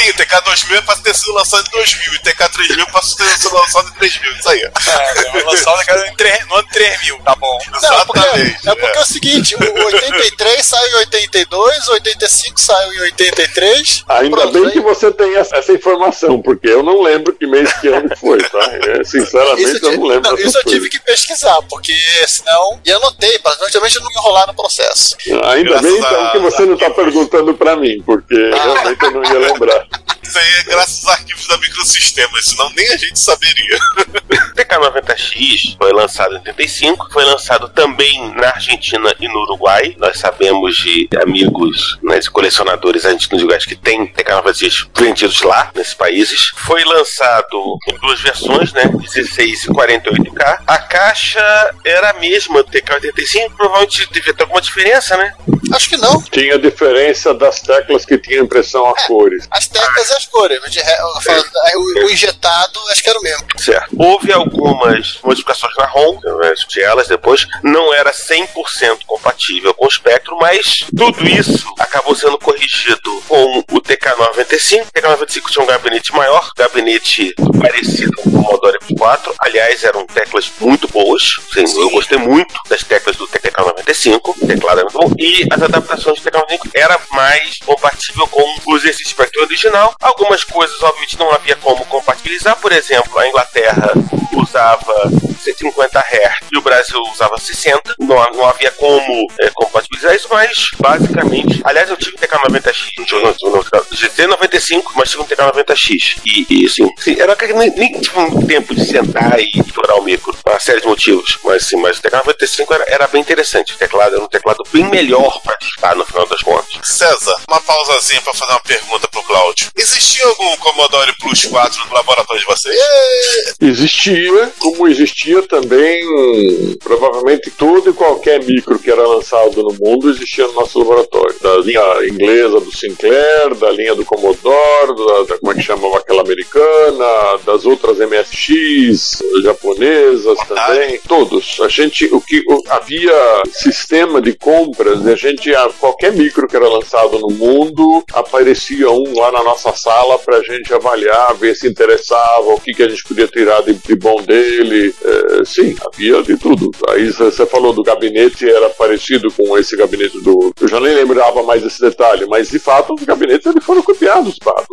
Sim, o TK 2000 é pra ter sido lançado em 2000 e o TK 3000 é pra ter sido lançado em 3000. Isso aí.
É, eu vou lançar o negócio em tre- no ano 3000, tá bom.
Não, porque,
Exatamente.
é porque é o seguinte, o 83 saiu em 82, o 85 saiu em 83.
Ainda
Pronto,
bem
aí-
que você tem essa, essa informação, porque eu não lembro que mês que ano foi, tá? <laughs> É, sinceramente,
Isso,
eu
eu,
não lembro.
não, isso eu tive que pesquisar, porque senão. E anotei, pra praticamente não enrolar no processo.
Ainda
Graças
bem então
a-
que você não está perguntando para mim, porque realmente eu não ia lembrar.
Isso aí é graças aos arquivos da microsistema, senão nem a gente saberia.
O TK90X foi lançado em 85, foi lançado também na Argentina e no Uruguai. Nós sabemos de amigos, né, de colecionadores argentinos e uruguaios que têm TK90X vendidos lá, nesses países. Foi lançado em duas versões, né, 16 e 48K. A caixa era a mesma do TK85, provavelmente devia ter alguma diferença, né?
Acho que não.
Tinha diferença das teclas que tinham impressão a cores.
As teclas e as cores. de falo, aí o, o injetado, acho que era o mesmo.
Certo. Houve algumas modificações na ROM, discutir elas depois. Não era 100% compatível com o Spectrum, mas tudo isso acabou sendo corrigido com o TK95. O TK95 tinha um gabinete maior, gabinete parecido com o Commodore 4. Aliás, eram teclas muito boas. Sim, eu gostei muito das teclas do TK95. O teclado muito bom. E as adaptações do TK95 era mais compatível com o exercício Spectrum original. Algumas coisas, obviamente, não havia como compatibilizar. Por exemplo, a Inglaterra usava 150 Hz e o Brasil usava 60. Não, não havia como é, compatibilizar isso, mas basicamente. Aliás, eu tive um TK90X, não, não, não, GT95, mas tive um TK90X. E, e assim, sim, era que nem, nem tive um tempo de sentar e estourar o micro, por uma série de motivos. Mas sim, mas o TK95 era, era bem interessante. O teclado era um teclado bem melhor para digitar no final das contas.
César, uma pausazinha pra fazer uma pergunta pro Cláudio. Existia algum Commodore Plus 4 no laboratório de vocês?
Existia, como existia também, provavelmente todo e qualquer micro que era lançado no mundo existia no nosso laboratório. Da linha inglesa do Sinclair, da linha do Commodore, da, da- como é que chamava aquela americana, das outras MSX, japonesas também, todos. A gente, o que o- havia sistema de compras, e a gente, a, qualquer micro que era lançado no mundo, aparecia um lá na nossa sala para a gente avaliar, ver se interessava, o que, que a gente podia tirar de, de bom dele. É, sim, havia de tudo. Aí você falou do gabinete, era parecido com esse gabinete do. Eu já nem lembrava mais desse detalhe, mas de fato os gabinetes eles foram copiados, Pato.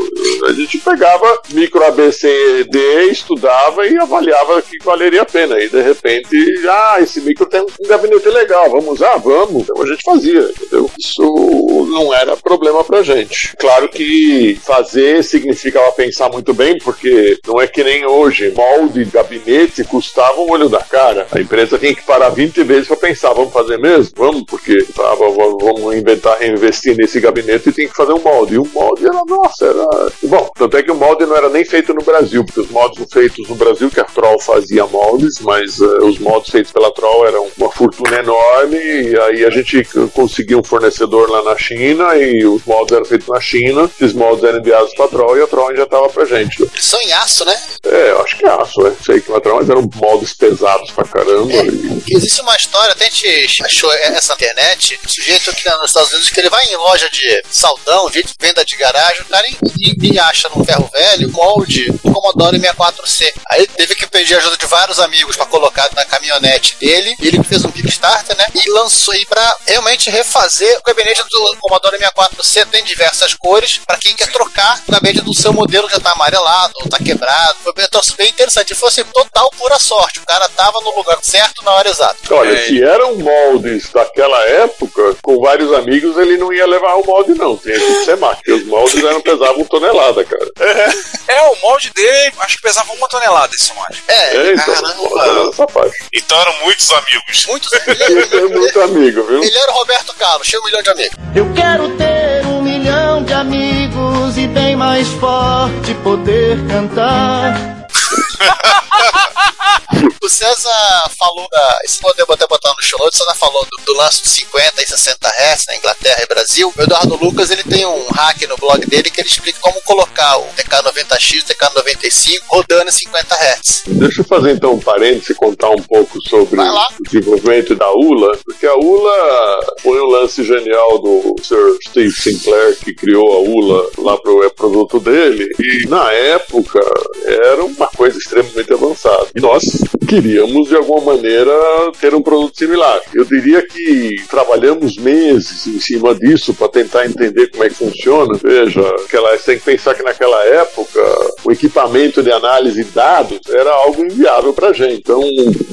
A gente pegava micro ABCD, estudava e avaliava que valeria a pena. E de repente, ah, esse micro tem um gabinete legal, vamos usar? Vamos. Então a gente fazia, entendeu? Isso não era problema pra gente. Claro que fazer significava pensar muito bem, porque não é que nem hoje, molde de gabinete custava um olho da cara. A empresa tinha que parar 20 vezes para pensar, vamos fazer mesmo? Vamos, porque tá, vamos inventar, investir nesse gabinete e tem que fazer um molde. E o molde era, nossa, era. Bom, tanto é que o molde não era nem feito no Brasil, porque os moldes feitos no Brasil, que a Troll fazia moldes, mas eh, os moldes feitos pela Troll eram uma fortuna enorme, e aí a gente c- conseguia um fornecedor lá na China, e os moldes eram feitos na China, esses moldes enviados pra Troll e a Troll já tava pra gente.
Eles são em aço, né?
É, eu acho que é aço, é. Sei que é Troll, mas eram moldes pesados pra caramba. e-
Que Existe uma história, até a gente achou essa na internet, um sujeito aqui nos Estados Unidos que ele vai em loja de saldão, de venda de garagem, o cara e, e acha num ferro velho molde o Commodore 64C. Aí ele teve que pedir ajuda de vários amigos para colocar na caminhonete dele. E ele fez um Kickstarter, né? E lançou aí para realmente refazer o gabinete do Commodore 64C. Tem diversas cores para quem quer trocar o gabinete do seu modelo que já tá amarelado ou tá quebrado. Foi bem, bem interessante. Foi assim, total pura sorte. O cara tava no lugar certo na hora exata.
Olha,
É.
se eram moldes daquela época, com vários amigos, ele não ia levar o molde, não. Tinha que ser máquina. porque Os moldes eram, pesavam tonelada, cara. <laughs>
É, o molde dele, acho que pesava uma tonelada esse molde.
É,
É, então,
caramba.
era.
Então eram muitos amigos.
Muitos.
Ele é muito amigo, viu?
Ele era o Roberto Carlos, cheio um milhão de amigos.
Eu quero ter um milhão de amigos e bem mais forte poder cantar. <laughs>
O César falou da. Isso pode até botar no show notes. O César falou do, do lance de 50 e 60 Hz na Inglaterra e Brasil. O Eduardo Lucas ele tem um hack no blog dele que ele explica como colocar o TK90X e o TK95 rodando em 50 Hz.
Deixa eu fazer então um parênteses e contar um pouco sobre o desenvolvimento da ULA, porque a ULA foi um lance genial do Sir Steve Sinclair que criou a ULA lá para o produto dele e na época era uma coisa extremamente avançada. E nós queríamos de alguma maneira ter um produto similar. Eu diria que trabalhamos meses em cima disso para tentar entender como é que funciona. Veja, aquela, você tem que pensar que naquela época o equipamento de análise de dados era algo inviável para gente. Então,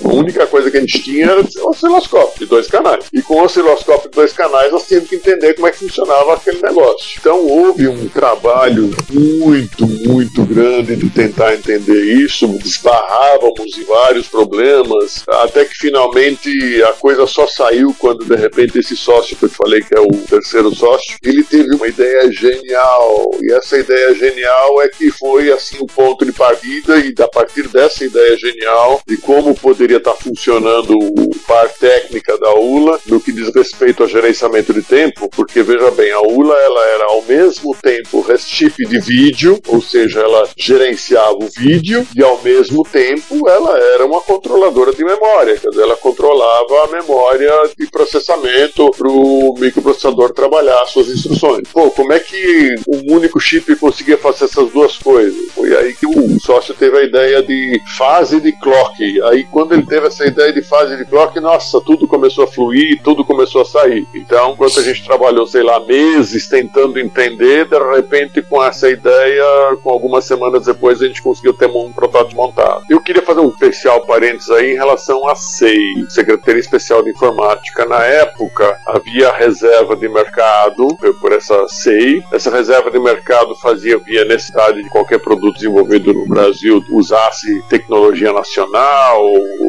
a única coisa que a gente tinha era um osciloscópio de dois canais. E com o osciloscópio de dois canais, nós tínhamos que entender como é que funcionava aquele negócio. Então, houve um trabalho muito, muito grande de tentar entender isso. Desbarrávamos em vários problemas, até que finalmente a coisa só saiu quando, de repente, esse sócio que eu te falei que é o terceiro sócio, ele teve uma ideia genial. E essa ideia genial é que foi assim o ponto de partida e a partir dessa ideia genial de como poderia estar funcionando o par técnica da ULA no que diz respeito ao gerenciamento de tempo, porque veja bem, a ULA ela era ao mesmo tempo chip de vídeo, ou seja, ela gerenciava o vídeo e ao mesmo tempo ela era uma controladora de memória, quer dizer, ela controlava a memória de processamento para o microprocessador trabalhar suas instruções. Pô, como é que um único chip conseguia fazer essas duas coisas? Foi aí que o sócio teve a ideia de fase de clock. Aí quando ele teve essa ideia de fase de clock, nossa, tudo começou a fluir, tudo começou a sair. Então, enquanto a gente trabalhou, sei lá, meses tentando entender, de repente com essa ideia, com algumas semanas depois a gente conseguiu ter um protótipo montado. Eu queria fazer um especial parênteses aí em relação à SEI, Secretaria Especial de Informática. Na época havia reserva de mercado por essa SEI. Essa reserva de mercado fazia via necessidade de qualquer produto desenvolvido no Brasil usasse tecnologia nacional,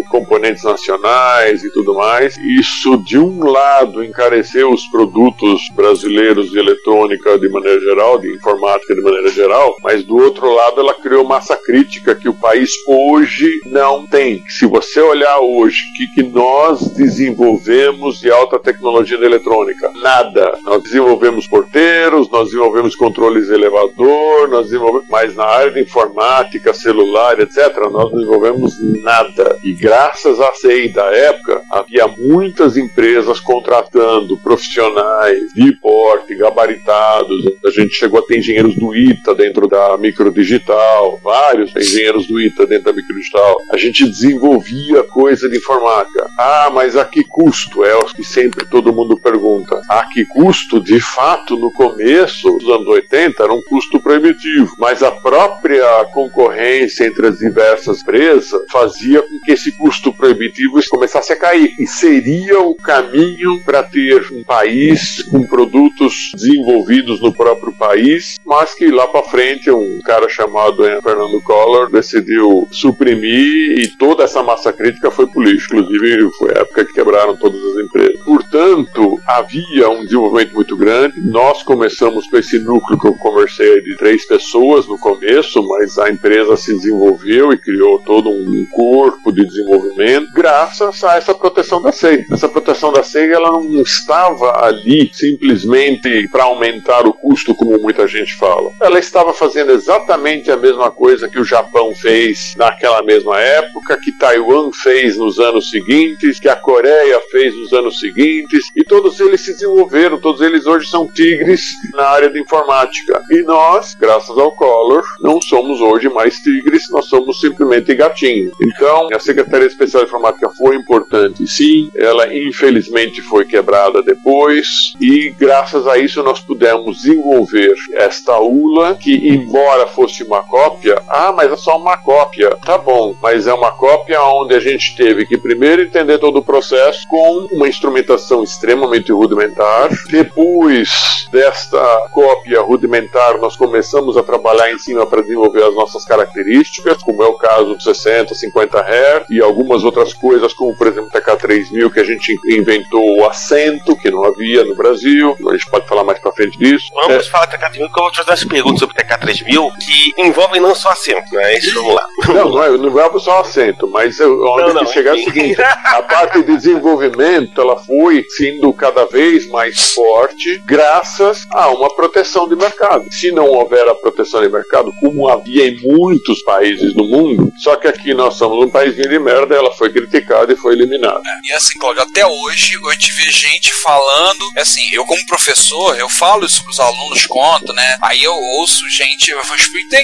componentes nacionais e tudo mais. Isso de um lado encareceu os produtos brasileiros de eletrônica de maneira geral, de informática de maneira geral, mas do outro lado ela criou massa crítica que o país hoje não tem. Se você olhar hoje o que, que nós desenvolvemos de alta tecnologia de eletrônica, nada. Nós desenvolvemos porteiros, nós desenvolvemos controles de elevador, nós desenvolvemos, mas na área de informática, celular, etc., nós não desenvolvemos nada. E graças à CEI da época, havia muitas empresas contratando profissionais de porte, gabaritados. A gente chegou a ter engenheiros do ITA dentro da microdigital, vários engenheiros do ITA dentro da microdigital. A gente desenvolvia coisa de informática. Ah, mas a que custo? É o que sempre todo mundo pergunta. A que custo? De fato, no começo dos anos 80 era um custo proibitivo, mas a própria concorrência entre as diversas empresas fazia com que esse custo proibitivo começasse a cair. E seria o caminho para ter um país com produtos desenvolvidos no próprio país, mas que lá para frente um cara chamado Fernando Collor decidiu suprimir e toda essa massa crítica foi lixo. Inclusive, foi a época que quebraram todas as empresas. Portanto, havia um desenvolvimento muito grande. Nós começamos com esse núcleo que eu conversei de três pessoas no começo, mas a empresa se desenvolveu e criou todo um corpo de desenvolvimento graças a essa proteção da SEI. Essa proteção da SEI ela não estava ali simplesmente para aumentar o custo, como muita gente fala. Ela estava fazendo exatamente a mesma coisa que o Japão fez naquela mesma época, que Taiwan fez nos anos seguintes, que a Coreia fez nos anos seguintes, e todos eles se desenvolveram, todos eles hoje são tigres na área de informática. E nós, graças ao Collor, não somos hoje mais tigres, nós somos simplesmente gatinhos. Então, a Secretaria Especial de Informática foi importante, sim, ela infelizmente foi quebrada depois, e graças a isso nós pudemos desenvolver esta ULA, que embora fosse uma cópia, ah, mas é só uma cópia. Tá bom, mas é uma cópia onde a gente teve que primeiro entender todo o processo com uma instrumentação extremamente rudimentar. Depois desta cópia rudimentar, nós começamos a trabalhar em cima para desenvolver as nossas características, como é o caso do 60, 50 Hz e algumas outras coisas, como por exemplo o TK3000, que a gente inventou o acento, que não havia no Brasil. A gente pode falar mais para frente disso.
Vamos é. falar TK3000, que eu vou te fazer umas perguntas sobre o TK3000 que envolvem não só acento, né? Isso, vamos lá.
Não, não, é, não envolve só acento, mas onde não, não, chegar é o seguinte: a parte de desenvolvimento ela foi sendo cada vez mais forte graças a uma proteção de mercado. Se não houver a proteção de mercado, como havia em muitos países do mundo, só que aqui nós somos um país de merda, ela foi criticada e foi eliminada.
É, e assim, Cláudio, até hoje gente vê gente falando, assim, eu como professor, eu falo isso pros alunos, conto, né? Aí eu ouço gente, eu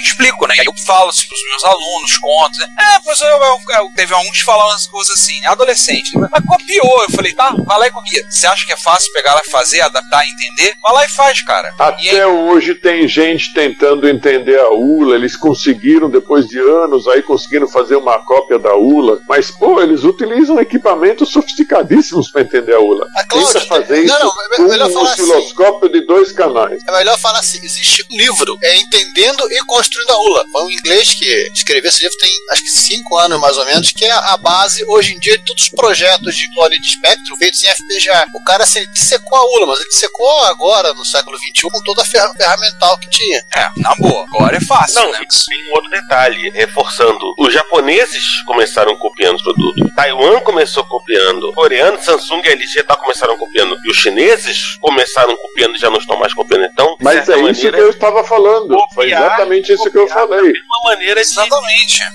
explico, né? Aí eu falo isso pros meus alunos, conto, né? É, professor, eu, eu, eu, teve alguns falando as coisas assim, né? adolescente, mas copiou. Eu falei, tá, vai lá e copia. Você acha que é fácil pegar lá e fazer, adaptar, entender? Vai lá e faz, cara.
Até
aí...
hoje tem gente tentando entender a ULA, eles conseguiram, depois de anos, aí conseguiram fazer uma cópia da ULA, mas, pô, eles utilizam equipamentos sofisticadíssimos para entender a ULA.
Ah, claro,
Tenta fazer
não,
isso
não,
com
melhor
um
falar assim.
osciloscópio de dois canais.
É melhor falar assim: existe um livro, é Entendendo e Construindo a ULA. Foi um inglês que escreveu esse livro tem acho que cinco anos mais ou menos, que é a base hoje em dia de todos os projetos de clone de espectro feitos em FPGA. O cara assim, ele dissecou a ULA, mas ele dissecou agora, no século XXI, com toda a fer ferramental que tinha.
É, na boa, agora é fácil,
Não,
né?
tem um outro detalhe, reforçando. Os japoneses começaram copiando o produto. Taiwan começou copiando. Coreano, Samsung e LG tá começaram copiando. E os chineses começaram copiando e já não estão mais copiando. Então, de
Mas é
certa
isso
maneira,
que eu estava falando. Foi
copiar-
exatamente isso que eu falei.
é uma maneira de.
Exatamente.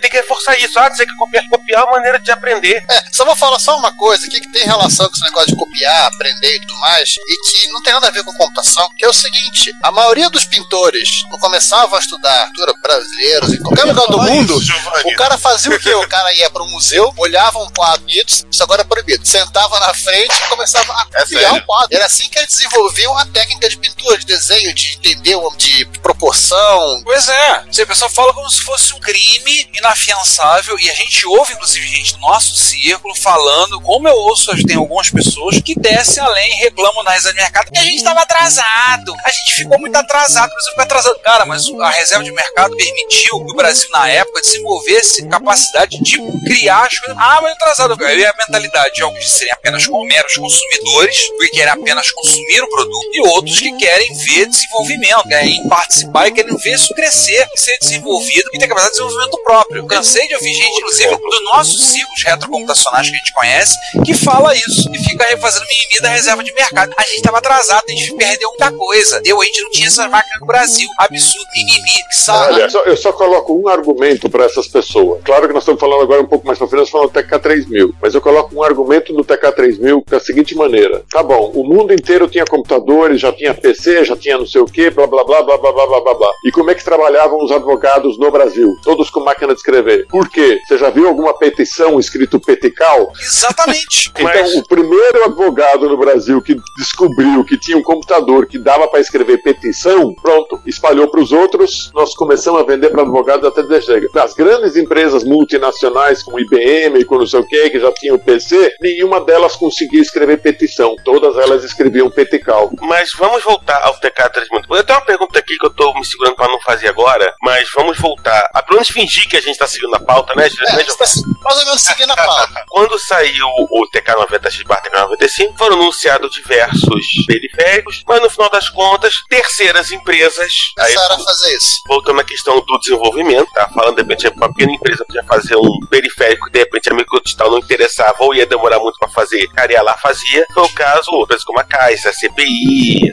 Tem que reforçar isso. Ah, dizer que copiar, copiar é uma maneira de aprender.
É, só vou falar só uma coisa aqui que tem relação com esse negócio de copiar, aprender e tudo mais, e que não tem nada a ver com computação, que é o seguinte: a maioria dos pintores, quando começavam a estudar pintura brasileiros em qualquer lugar do mundo,
Giovanni.
o cara fazia o quê? O cara ia para um museu, olhava um quadro bonito, isso agora é proibido, sentava na frente e começava a
É sério?
o quadro. Era assim que eles desenvolviam a técnica de pintura, de desenho, de entender o de proporção.
Pois é, Você, a pessoa fala como se fosse um crime inafiançável e a gente ouve, inclusive, gente do nosso círculo falando, como eu ouço, tem algumas pessoas que descem além e reclamam na reserva de mercado que a gente estava atrasado, a gente ficou muito atrasado, o Brasil ficou atrasado. Cara, mas a reserva de mercado permitiu que o Brasil, na época, desenvolvesse capacidade de criar as coisas. Ah, mas atrasado ali é a mentalidade de alguns de serem apenas meros consumidores, porque querem apenas consumir o produto, e outros que querem ver desenvolvimento, querem participar e querem ver isso crescer, ser desenvolvido e ter capacidade de desenvolvimento próprio. Cansei de ouvir gente, inclusive, dos nossos ciclos retrocomputacionais que a gente conhece, que fala isso e fica refazendo mimimi da reserva de mercado. A gente estava atrasado, a gente perdeu muita coisa. Eu, a gente não tinha essa máquina no Brasil. Absurdo, mimimi, sabe?
Olha, só, eu só coloco um argumento para essas pessoas. Claro que nós estamos falando agora um pouco mais para frente, nós falamos até K3000 mas eu coloco um argumento no TK3000 da seguinte maneira: tá bom, o mundo inteiro tinha computadores, já tinha PC, já tinha não sei o que, blá blá blá blá blá blá blá blá. E como é que trabalhavam os advogados no Brasil? Todos com máquina de escrever. Por quê? Você já viu alguma petição escrito petical?
Exatamente. <laughs>
então, mas... o primeiro advogado no Brasil que descobriu que tinha um computador que dava para escrever petição, pronto, espalhou para os outros, nós começamos a vender para advogados até desde As grandes empresas multinacionais como IBM e com não sei o que, que já tinham o PC, nenhuma delas conseguia escrever petição. Todas elas escreviam petical.
Mas vamos voltar ao TK3000. Eu tenho uma pergunta aqui que eu tô me segurando pra não fazer agora, mas vamos voltar. A pelo menos fingir que a gente tá seguindo a pauta, né?
É,
Né,
está mais ou menos seguindo a <laughs> pauta.
Quando saiu o TK90X TK95, foram anunciados diversos periféricos, mas no final das contas, terceiras empresas. Aí,
Começaram a fazer isso.
voltando à questão do desenvolvimento, tá? Falando, de repente, uma pequena empresa podia fazer um periférico que de repente a microdigital não interessava ou ia demorar muito pra fazer, caria lá fazia. Foi o caso, empresas como a Caixa, a CPI,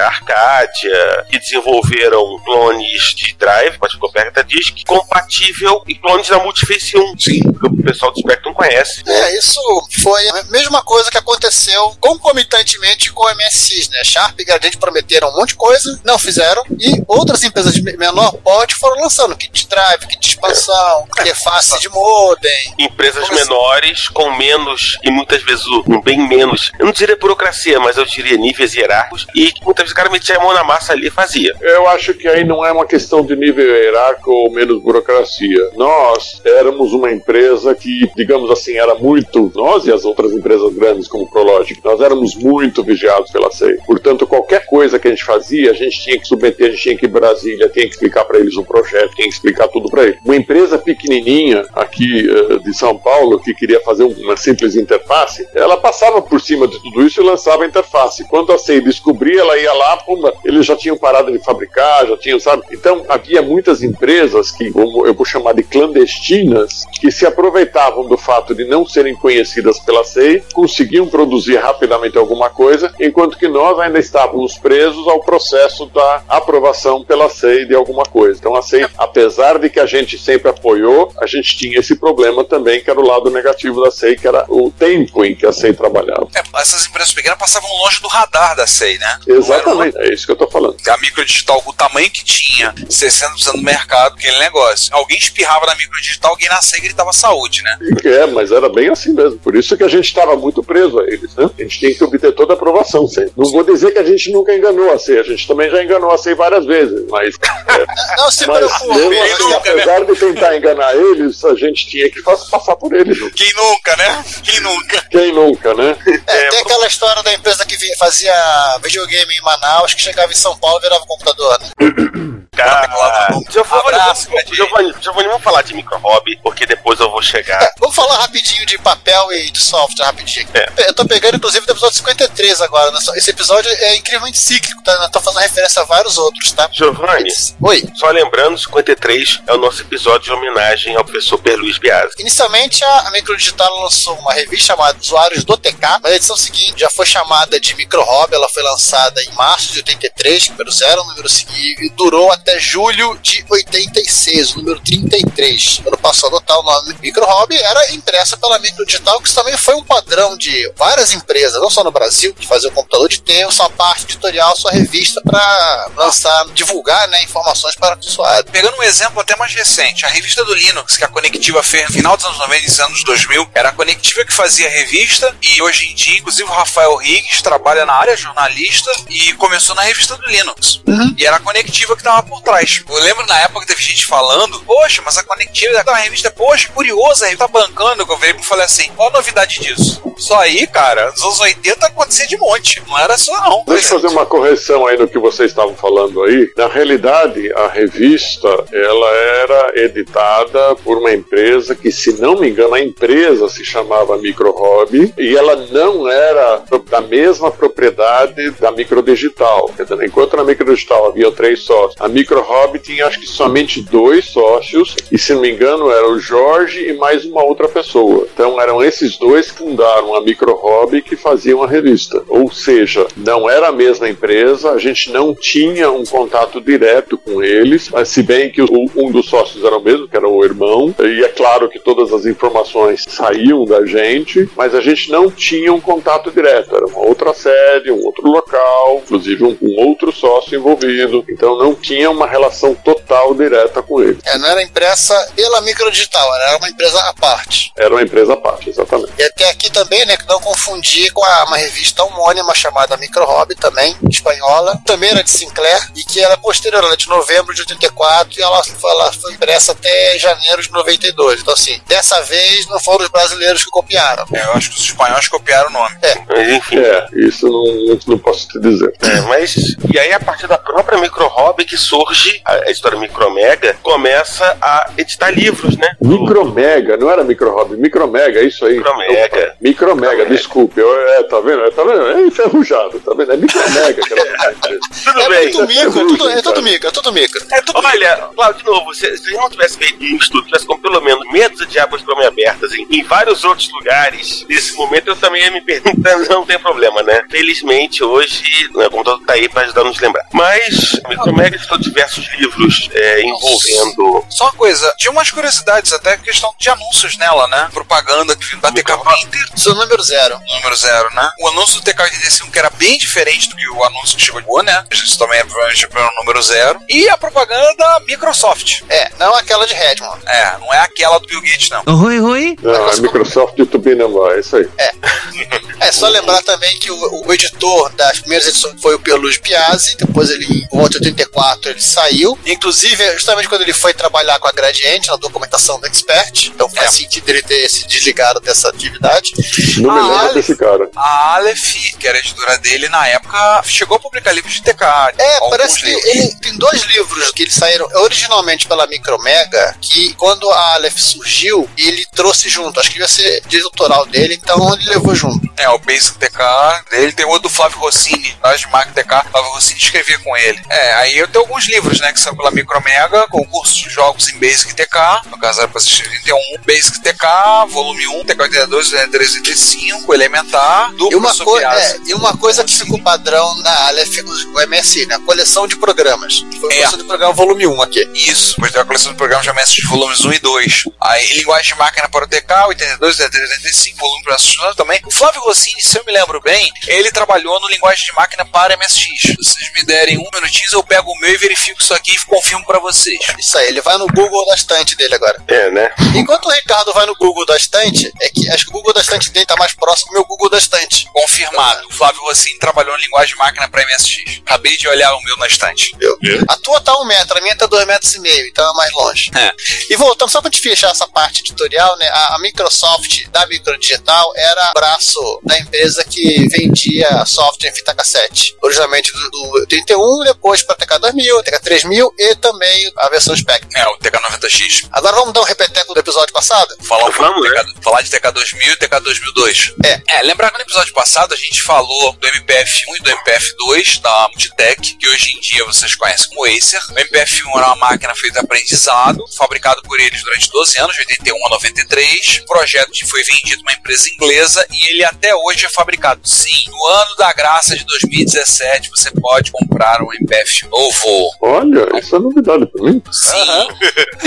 a Arcadia, que desenvolveram clones de drive, pode Compact Disk, compatível e clones da Multiface 1. Sim. Que o pessoal do Spectrum conhece.
É, isso foi a mesma coisa que aconteceu aconteceu concomitantemente com o MSX, né? Sharp e Gradiente prometeram um monte de coisa, não fizeram, e outras empresas de menor porte foram lançando kit drive, kit de expansão, interface de modem.
Empresas menores com menos e muitas vezes um bem menos, eu não diria burocracia, mas eu diria níveis hierárquicos e muitas vezes o cara metia a mão na massa ali e fazia.
Eu acho que aí não é uma questão de nível hierárquico ou menos burocracia. Nós éramos uma empresa que, digamos assim, era muito, nós e as outras empresas grandes como o Prologic, nós éramos muito vigiados pela SEI. Portanto, qualquer coisa que a gente fazia, a gente tinha que submeter, a gente tinha que ir Brasília, tinha que explicar para eles um projeto, tinha que explicar tudo para eles. Uma empresa pequenininha aqui uh, de São Paulo que queria fazer uma simples interface, ela passava por cima de tudo isso e lançava a interface. Quando a SEI descobria, ela ia lá, pumba, eles já tinham parado de fabricar, já tinham, sabe? Então, havia muitas empresas que, eu vou chamar de clandestinas, que se aproveitavam do fato de não serem conhecidas pela SEI, conseguiam produzir rapidamente alguma coisa, enquanto que nós ainda estávamos presos ao processo da aprovação pela SEI de alguma coisa. Então, a SEI, apesar de que a gente sempre apoiou, a gente tinha esse problema também, que era o lado negativo da SEI, que era o tempo em que a SEI trabalhava.
É, essas empresas pequenas passavam longe do radar da SEI, né?
Exatamente, é isso que eu tô falando.
A microdigital, o tamanho que tinha, 60% do mercado, aquele negócio. Alguém espirrava na microdigital, alguém na SEI gritava saúde, né?
É, mas era bem assim mesmo. Por isso que a gente estava muito preso a eles, né? A gente tinha que obter toda a aprovação sempre. Não vou dizer que a gente nunca enganou a SEI, a gente também já enganou a SEI várias vezes, mas. <laughs> É,
não se
mas
preocupe,
mesmo assim,
nunca,
apesar de tentar enganar eles, a gente tinha que passar por eles.
Quem nunca, né? Quem nunca?
Quem nunca, né?
É, tem aquela história da empresa que fazia videogame em Manaus, que chegava em São Paulo e virava computador, né? <coughs>
Cara, Giovanni,
Abraço.
Giovanni, Giovanni, vamos falar de micro hobby, porque depois eu vou chegar.
É, <laughs> vamos falar rapidinho de papel e de software, rapidinho.
É.
Eu tô pegando, inclusive, do episódio 53 agora. né? Esse episódio é incrivelmente cíclico, tá? Eu tô fazendo referência a vários outros, tá?
Giovanni,
Oi.
só lembrando, 53 é o nosso episódio de homenagem ao professor Perluiz Biasi.
Inicialmente, a, a Microdigital lançou uma revista chamada Usuários do TK, mas a edição seguinte já foi chamada de Micro Hobby, ela foi lançada em março de 83, número 0, número seguinte, e durou até julho de 86, número 33. Ano passado, a tal nome Micro Hobby era impressa pela Microdigital, que também foi um padrão de várias empresas, não só no Brasil, que fazia o computador de ter sua parte editorial, sua revista para lançar, divulgar né, informações para o usuário.
Pegando um exemplo até mais recente, a revista do Linux, que a Conectiva fez no final dos anos 90 e anos 2000, era a Conectiva que fazia a revista e hoje em dia, inclusive, o Rafael Riggs trabalha na área jornalista e começou na revista do Linux. E era a Conectiva que estava por trás. Eu lembro na época que teve gente falando, poxa, mas a Conectiva é uma revista, poxa, curiosa, a revista tá bancando, que eu veio e falei assim, qual a novidade disso? Só aí, cara, nos anos 80 acontecia de monte, não era só não.
Deixa eu fazer uma correção aí no que vocês estavam falando aí. Na realidade, a revista ela era editada por uma empresa que, se não me engano, a empresa se chamava Micro Hobby e ela não era da mesma propriedade da Microdigital. Enquanto na Microdigital havia três sócios, a Micro Hobby tinha acho que somente dois sócios e, se não me engano, era o Jorge e mais uma outra pessoa. Então eram esses dois que fundaram a Micro Hobby que faziam a revista. Ou seja, não era a mesma empresa, a gente não tinha um contato direto com eles, mas se bem que um dos sócios era o mesmo, que era o irmão, e é claro que todas as informações saíam da gente, mas a gente não tinha um contato direto, era uma outra sede, um outro local, inclusive um, um outro sócio envolvido, então não tinha uma relação total direta com eles.
É, não era impressa pela Microdigital, era uma empresa à parte.
Era uma empresa à parte, exatamente.
E até aqui também, né, que não confundir com a, uma revista homônima chamada Micro Hobby, também, espanhola, também era de Sinclair, e que era posterior, ela é de novembro de 84, e ela foi, ela foi impressa até janeiro de 92. Então, assim, dessa vez não foram os brasileiros que copiaram.
É, eu acho que os espanhóis copiaram o nome.
Mas enfim.
É, isso não, não, não posso te dizer.
É, mas e aí a partir da própria Micro Hobby que surge a história Micromega começa a editar livros, né?
Micromega, não era Micro Hobby, Micromega, é isso aí.
Micromega.
Micromega, desculpe, eu, é, tá vendo? É, tá vendo? É enferrujado, tá vendo? É Micromega que era <laughs>
Tudo
é
bem.
muito micro, é tudo, é tudo micro, é tudo micro.
É tudo
Olha, Cláudio, de novo, se, se eu não tivesse feito um estudo, tivesse com pelo menos meia dúzia de abas para abertas em, em vários outros lugares, nesse momento eu também ia me perguntando, <laughs> não tem problema, né? Felizmente, hoje, né, o computador tá aí para ajudar a nos lembrar. Mas, a Micromega editou diversos livros é, envolvendo
Só uma coisa, tinha umas curiosidades, até questão de anúncios nela, né? Propaganda que da TK
é o número zero.
número zero, né? O anúncio do TK85 que era bem diferente do que o anúncio que chegou, né? Isso também é provavelmente pelo número zero. E a propaganda da Microsoft.
É, não aquela de Redmond.
É, não é aquela do Bill Gates, não.
Rui, Rui.
Não, é Microsoft Tupinambá, é isso aí.
É, só lembrar também que o, o editor das primeiras edições foi o Pierluigi Piazzi, depois ele, em volta de 84, ele saiu. Inclusive, justamente quando ele foi trabalhar com a Gradiente, na documentação do Expert, então faz
É.
sentido ele ter se desligado dessa atividade.
Não me lembro
Aleph.
desse cara.
A Aleph, que era a editora dele na época, chegou a publicar livros de TK.
É, parece que
livros.
ele tem dois livros que eles saíram originalmente pela Micromega, que quando a Aleph surgiu, ele trouxe junto. Acho que ia ser direito autoral dele, então ele levou junto.
É, o Basic TK dele tem o do Flávio Rossini, lá de Mark TK. Flávio Rossini escrevia com ele. É, aí eu tenho alguns livros, né, que são pela Micromega, concurso de jogos em Basic TK, no caso era pra assistir 31, Basic TK, volume 1, TK 82, 83, 85, Elementar,
E
duplo
uma,
sobre
coi-
asa.
é, e uma coisa que ficou padrão na Aleph no MSI, né? A coleção de programas. Foi a
É.
coleção de programa volume 1 aqui.
Isso, depois tem a coleção de programas de MS de volumes 1 e 2. Aí, linguagem de máquina para TK, 82, 83, 85, volume para funcionando também. O Flávio Rossini, se eu me lembro bem, ele trabalhou no linguagem de máquina para MSX. Se vocês me derem um minutinho, eu pego o meu e verifico isso aqui e confirmo para vocês.
Isso aí, ele vai no Google da estante dele agora.
É, né?
Enquanto o Ricardo vai no Google da estante, é que acho que o Google da estante dele tá mais próximo do meu Google da estante.
Confirmado. O Flávio Rossini trabalhou no linguagem de máquina para MSX. Acabei de olhar o meu na estante.
Eu. A tua tá um metro, a minha tá dois metros e meio, então é mais longe.
É.
E voltando, só pra te fechar essa parte editorial, né? A, a Microsoft da Microdigital era o braço da empresa que vendia software em fita cassete. Originalmente do, do 31, depois para TK2000, TK3000 e também a versão Spectrum.
É, o TK90X.
Agora vamos dar um repeteco do episódio passado?
Falar, um
Vamos,
do TK, falar de TK2000 e TK2002.
É.
É, lembrar que no episódio passado a gente falou do MPF1 e do MPF2 da Multitech, que hoje em dia vocês conhecem como Acer. O MPF1 era uma máquina feita de aprendizado, fabricado por eles durante 12 anos, de 81 a 93. O projeto que foi vendido uma empresa inglesa e ele até hoje é fabricado. Sim, no ano da graça de 2017 você pode comprar um MPF novo.
Olha, isso é novidade pra mim.
Sim.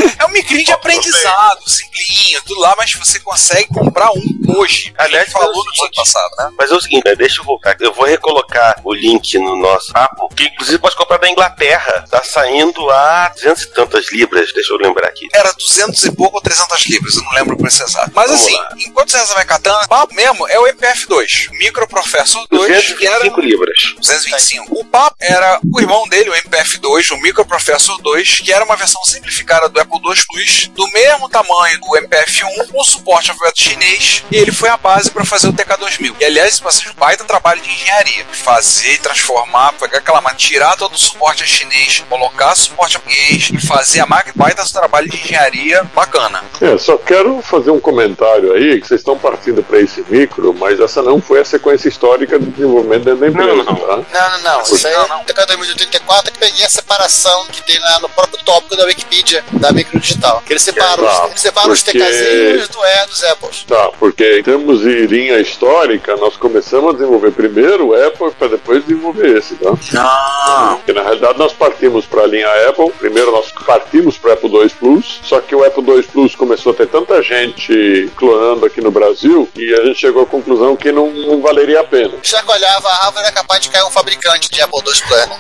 <laughs> É um micrinho de aprendizado, simplinho, tudo lá, mas você consegue comprar um hoje. A
Aliás,
gente falou
é
no episódio passado, né?
Mas é o seguinte, né, deixa eu voltar. Eu vou recolocar o link no nosso papo, que inclusive pode comprar da Inglaterra. Tá saindo a 200 e tantas libras, deixa eu lembrar aqui.
Era 200 e pouco ou 300 libras, eu não lembro o exato. Mas
Vamos
assim,
lá.
enquanto você vai catando, o papo mesmo é o MPF2, Microprocessor 2, que era
225 libras.
225. O papo era o irmão dele, o MPF2, o Microprocessor 2, que era uma versão simplificada do Apple II Plus, do mesmo tamanho do MPF1, com suporte ao alfabeto chinês, e ele foi a base para fazer o TK2000. E aliás, ser um baita trabalho de engenharia. Fazer, transformar, pegar aquela máquina, tirar todo o suporte a chinês, colocar suporte a português e fazer a máquina, baita trabalho de engenharia bacana.
É, só quero fazer um comentário aí, que vocês estão partindo para esse micro, mas essa não foi a sequência histórica do desenvolvimento dentro da empresa,
Não, não.
tá?
Não, não, não. Isso aí
Não,
é
não.
TK 2084 que peguei a separação que tem na- no próprio tópico da Wikipedia da microdigital. Que ele separa,
É, tá,
os, ele separa os
porque-
TKzinhos do E dos Apples.
Tá, porque em termos de linha histórica, nós começamos a desenvolver primeiro o Apple para depois desenvolver esse, tá?
Não.
Porque na realidade nós partimos para a linha Apple, primeiro nós partimos para o Apple II Plus, só que o Apple II Plus começou a ter tanta gente clonando aqui no Brasil e a gente chegou à conclusão que não, não valeria a pena.
Olhava a árvore, era capaz de cair um fabricante de Apple II Planner.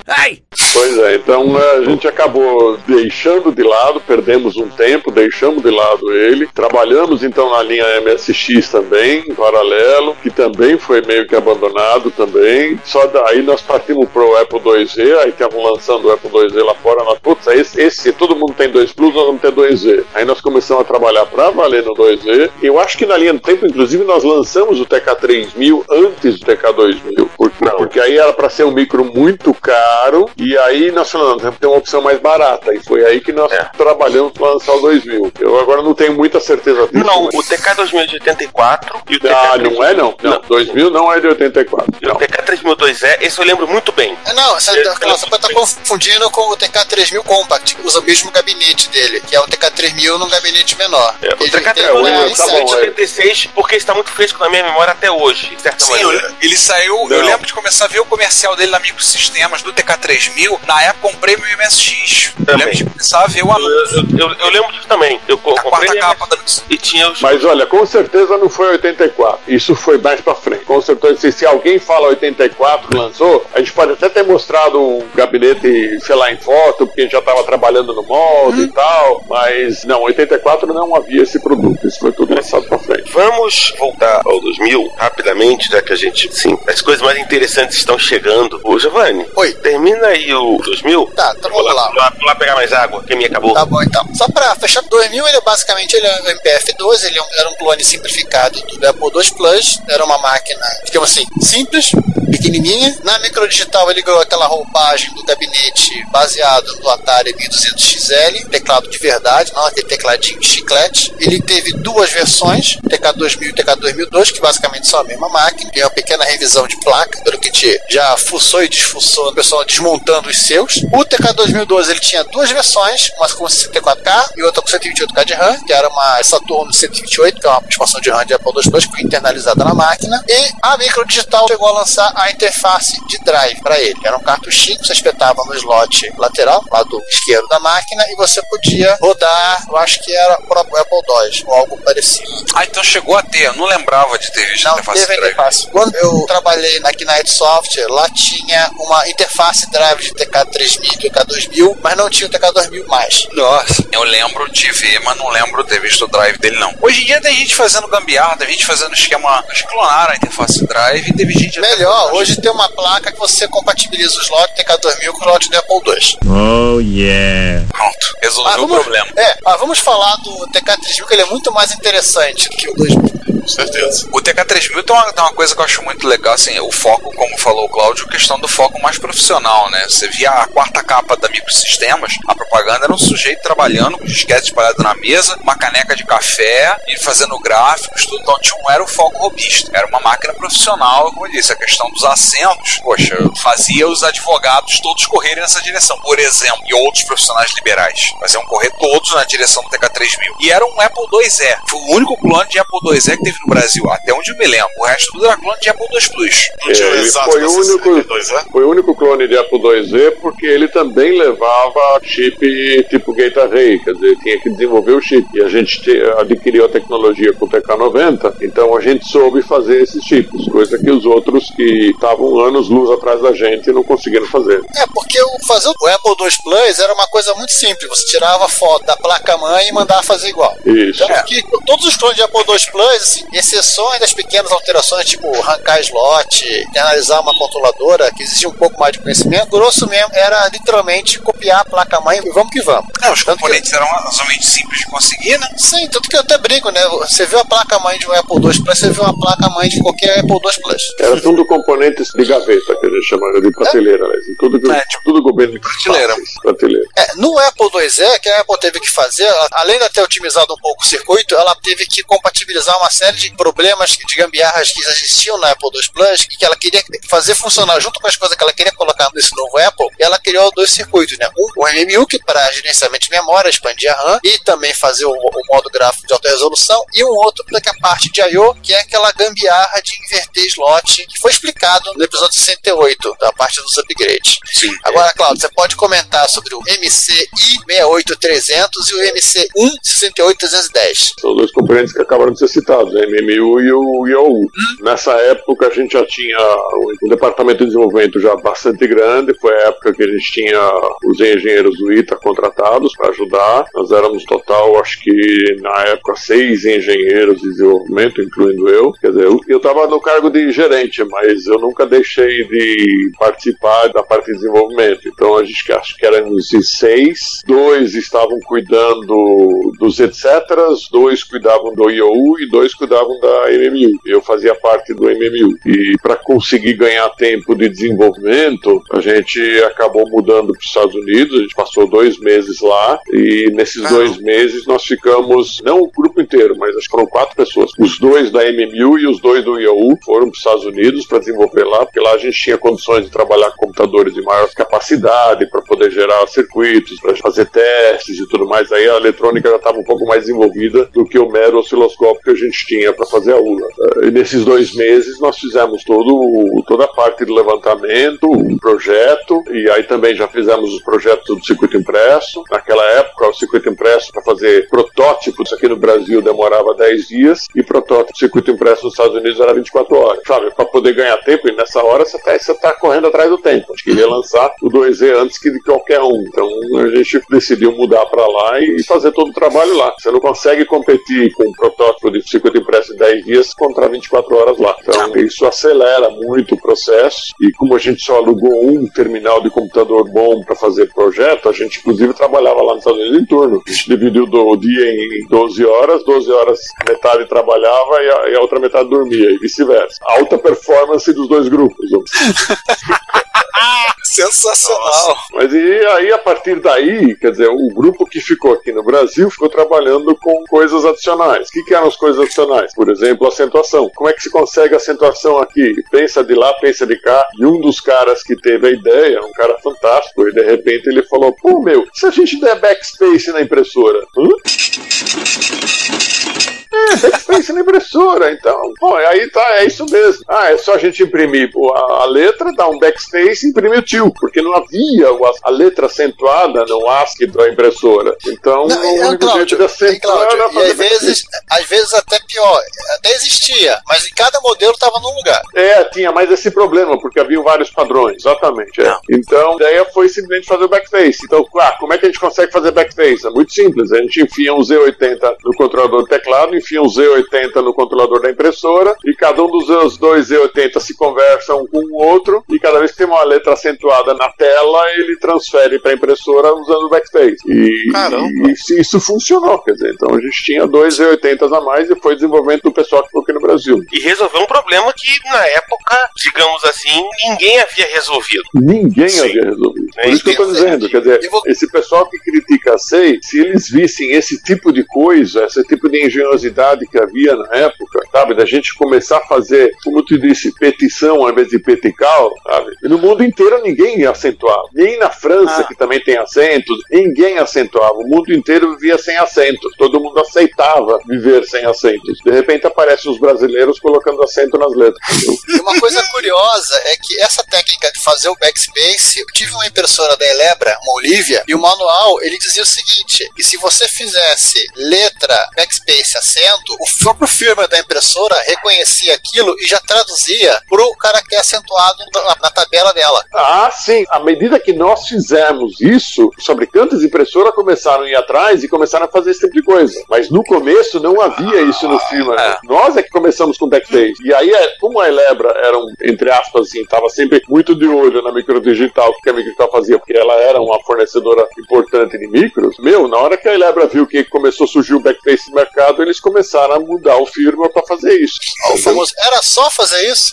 Pois é, então eh, a gente acabou deixando de lado, perdemos um tempo, deixamos de lado ele. Trabalhamos então na linha MSX também, em paralelo, que também foi meio que abandonado também. Só daí nós partimos pro Apple IIZ, aí estavam lançando o Apple IIZ lá fora, nós, putz, esse, esse todo mundo tem 2 Plus, nós vamos ter 2Z. Aí nós começamos a trabalhar pra valer no PlayStation 2E. Eu acho que na linha do tempo, inclusive, nós lançamos o TK3000 antes do TK2000. Porque, não. porque aí era para ser um micro muito caro e aí nós falamos, tem uma opção mais barata. E foi aí que nós é. trabalhamos para lançar o 2000. Eu agora não tenho muita certeza disso.
Não,
mas...
o TK2000 é de 84 e o TK...
Ah, não é não. Não, não. 2000 não é de 84.
Não. O TK3002E, esse eu lembro muito bem. É,
não, essa, você pode estar confundindo com o TK3000 Compact, que usa o mesmo gabinete dele, que é o TK3000 num gabinete menor.
É, o
TK3000
até
hoje,
é, tá bom, 76,
é. porque está muito fresco na minha memória até hoje, de certa
Sim,
maneira.
Eu, ele saiu.
Não.
Eu lembro de começar a ver o comercial dele na Microsistemas do TK3000. Na época, comprei meu MSX. Também. Eu lembro de começar a ver o anúncio.
Eu, eu, eu lembro disso também. Eu
a
comprei
capa da...
e tinha os...
Mas olha, com certeza não foi 84. Isso foi mais pra frente. Com certeza, se, se alguém fala 84, lançou, a gente pode até ter mostrado um gabinete, sei lá, em foto, porque a gente já estava trabalhando no molde hum. e tal. Mas não, 84 não havia esse produto. Isso foi tudo lançado pra frente.
Vamos voltar ao 2000 rapidamente, já que a gente, sim, as coisas mais interessantes estão chegando. Ô, Giovanni,
Oi.
termina aí o 2000.
Tá, então vamos lá.
Vou lá, vou lá pegar mais água, que a minha acabou.
Tá bom, então. Só pra fechar, 2000 ele é basicamente ele é um MPF-2, ele é um- era um clone simplificado do Apple II Plus, era uma máquina, digamos assim, simples, pequenininha. Na microdigital ele ganhou aquela roupagem do gabinete baseado no Atari 1200XL, teclado de verdade, não aquele tecladinho de chiclete. Ele teve duas versões, TK2000 e TK2002, que basicamente são a mesma máquina, tem uma pequena revisão de placa, pelo que te já fuçou e desfuçou, o pessoal desmontando os seus. O TK2012 ele tinha duas versões, uma com 64K e outra com 128K de RAM, que era uma Saturno 128, que é uma expansão de RAM de Apple II que foi internalizada na máquina. E a Microdigital chegou a lançar a interface de drive para ele. Era um cartuchinho que você espetava no slot lateral, lado esquerdo da máquina, e você podia rodar, eu acho que era o próprio Apple II, ou algo parecido.
Ah, então chegou a ter. Eu não lembrava de ter visto a
Não,
interface
teve
drive.
interface. Quando eu trabalhei na Knight Software, lá tinha uma interface drive de TK3000 e TK2000, mas não tinha o TK2000 mais.
Nossa, eu lembro de ver, mas não lembro de ter visto o drive dele, não. Hoje em dia tem gente fazendo gambiarra, tem gente fazendo esquema. Que clonaram a interface drive e teve gente.
Melhor, hoje tem uma placa que você compatibiliza o slot TK2000 com o slot do Apple II.
Oh yeah.
Pronto, resolveu
Ah,
o
vamos,
problema.
É, ah, vamos falar do TK3000, que ele é muito mais interessante que o 2000.
Com certeza.
O TK3000 tem uma, tem uma coisa que eu acho muito legal, assim, o foco, como falou o Cláudio, questão do foco mais profissional, né? Você via a quarta capa da Microsistemas, a propaganda era um sujeito trabalhando com disquete espalhado na mesa, uma caneca de café e fazendo gráficos, tudo. Então tinha um, era o foco robista. Era uma máquina profissional, como eu disse, a questão dos assentos, poxa, fazia os advogados todos correrem nessa direção, por exemplo, e outros profissionais liberais. Faziam correr todos na direção do TK3000. E era um Apple IIe. Foi o único clone de Apple IIe que teve no Brasil, até onde eu me lembro. O resto tudo era clone de Apple II Plus.
Não tinha
É,
o
ele
exato
foi o único-
62, é?
Foi o único clone de Apple IIe porque ele também levava chip tipo Gate Array, quer dizer, tinha que desenvolver o chip. E a gente te- adquiriu a tecnologia com o TK90, então a gente soube fazer esses chips, coisa que os outros que estavam anos luz atrás da gente não conseguiram fazer.
É, porque o, fazer o Apple II Plus era uma coisa muito simples. Você tirava a foto da placa-mãe e mandava fazer igual.
Isso.
Tanto que todos os clones de Apple II Plus, assim, exceções das pequenas alterações, tipo arrancar slot, internalizar uma controladora, que exigia um pouco mais de conhecimento, grosso mesmo era literalmente copiar a placa-mãe e vamos que vamos.
É, os
Tanto que-
componentes eram razoavelmente simples de conseguir, né?
Sim, tanto que eu até brinco, né? Você viu a placa-mãe de um Apple II Plus, você viu a placa-mãe de qualquer Apple II Plus.
Era tudo componentes de gaveta, que a gente chama de prateleira, né? Tudo, que-
É, tipo,
tudo governo
prateleira.
Prateleira.
É, no Apple IIe, que a Apple teve que fazer, além de ter otimizado um pouco o circuito, ela teve que compatibilizar uma série de problemas de gambiarras que já existiam na Apple II Plus e que ela queria fazer funcionar junto com as coisas que ela queria colocar nesse novo Apple. E ela criou dois circuitos, né? Um, o MMU, que para gerenciamento de memória, expandir a RAM e também fazer o, o modo gráfico de alta resolução, e um outro que é a parte de I.O., que é aquela gambiarra de inverter slot, que foi explicado no episódio 68, da parte dos upgrades.
Sim.
Agora, Claudio, você pode comentar sobre o MCI 68300 e o MCI 68310.
São dois componentes que acabaram de ser citados, o MMU e o IOU. Nessa época a gente já tinha um departamento de desenvolvimento já bastante grande, foi a época que a gente tinha os engenheiros do ITA contratados para ajudar. Nós éramos total, acho que na época, seis engenheiros de desenvolvimento, incluindo eu. Quer dizer, eu estava no cargo de gerente, mas eu nunca deixei de participar da parte de desenvolvimento. Então a gente acho que éramos seis, dois estavam cuidando dos etc, dois cuidavam do IOU e dois cuidavam da MMU. Eu fazia parte do MMU. E para conseguir ganhar tempo de desenvolvimento, a gente acabou mudando para os Estados Unidos. A gente passou dois meses lá e nesses
Ah.
dois meses nós ficamos, não o grupo inteiro, mas acho que foram quatro pessoas. Os dois da MMU e os dois do IOU foram para os Estados Unidos para desenvolver lá, porque lá a gente tinha condições de trabalhar com computadores de maior capacidade para poder gerar circuitos, para fazer testes e tudo mais. Aí a eletrônica já estava um pouco mais desenvolvida do que o mero osciloscópio que a gente tinha para fazer a ULA. E nesses dois meses nós fizemos todo, toda a parte de levantamento, um projeto, e aí também já fizemos os projetos do circuito impresso. Naquela época, o circuito impresso para fazer protótipos aqui no Brasil demorava 10 dias e protótipo circuito impresso nos Estados Unidos era 24 horas. Sabe, para poder ganhar tempo, e nessa hora você está tá correndo atrás do tempo. Acho que ia lançar o 2Z antes que de qualquer um. Então a gente decidiu mudar para lá e fazer todo o trabalho lá. Você não consegue competir com um protótipo de circuito impresso em 10 dias contra 24 horas lá. Então isso acelera muito o processo e como a gente só alugou um terminal de computador bom para fazer projeto, a gente inclusive trabalhava lá nos Estados Unidos em turno. A gente dividiu o dia em 12 horas, 12 horas metade trabalhava e a, e a outra metade dormia e vice-versa. Alta performance dos dois grupos. <laughs> <laughs>
Sensacional.
Mas e aí, a partir daí, quer dizer, o grupo que ficou aqui no Brasil ficou trabalhando com coisas adicionais. O que, que eram as coisas adicionais? Por exemplo, acentuação. Como é que se consegue acentuação aqui? Pensa de lá, pensa de cá. E um dos caras que teve a ideia, um cara fantástico, e de repente ele falou: pô, meu, se a gente der backspace na impressora? Hã? É, backspace na impressora, então, pô, aí tá, é isso mesmo. Ah, é só a gente imprimir a, a, letra, dar um backspace e imprimir o tio, porque não havia a, a letra acentuada no ASCII da impressora. Então,
não,
o único
Cláudio,
jeito de acentuar era
e às vezes, às vezes até pior, até existia, mas em cada modelo estava num lugar.
É, tinha mais esse problema, porque havia vários padrões, exatamente. É. Então, a ideia foi simplesmente fazer o backspace. Então, ah, como é que a gente consegue fazer backspace? É muito simples, a gente enfia um Z80 no controlador do teclado, enfia um Z80 no controlador da impressora e cada um dos dois Z80 se conversam com o outro e cada vez que tem uma letra acentuada na tela, ele transfere para a impressora usando o backspace. E,
Caramba.
e isso funcionou, quer dizer, então a gente tinha dois Z80 a mais e foi desenvolvimento do pessoal que ficou aqui no Brasil.
E resolveu um problema que na época, digamos assim, ninguém havia resolvido.
Ninguém Sim. havia resolvido. Por isso que eu estou dizendo, quer dizer, vou... esse pessoal que critica a SEI, se eles vissem esse tipo de coisa, esse tipo de engenhosidade que havia na época, sabe? Da gente começar a fazer, como tu disse, petição ao invés de petical, sabe? E no mundo inteiro ninguém acentuava. Nem na França, ah. que também tem acentos, ninguém acentuava. O mundo inteiro vivia sem acentos. Todo mundo aceitava viver sem acentos. De repente aparecem os brasileiros colocando acento nas letras.
E uma coisa curiosa é que essa técnica de fazer o backspace, eu tive uma impressora da Elebra, uma Olivia, e o manual ele dizia o seguinte: que se você fizesse letra, backspace, acento, o próprio firmware da impressora reconhecia aquilo e já traduzia para o caractere acentuado na, na, tabela dela.
Ah, sim. À medida que nós fizemos isso, os fabricantes de impressora começaram a ir atrás e começaram a fazer esse tipo de coisa. Mas no começo não havia isso no firmware. É. Nós é que começamos com backspace. E aí, é, como a Elebra era, um, entre aspas, assim, estava sempre muito de olho na microdigital, o que a microdigital fazia, porque ela era uma fornecedora importante de micros, meu, na hora que a Elebra viu que começou a surgir o backspace no mercado, eles começaram a mudar o firmware para fazer isso.
O famoso, era só fazer isso?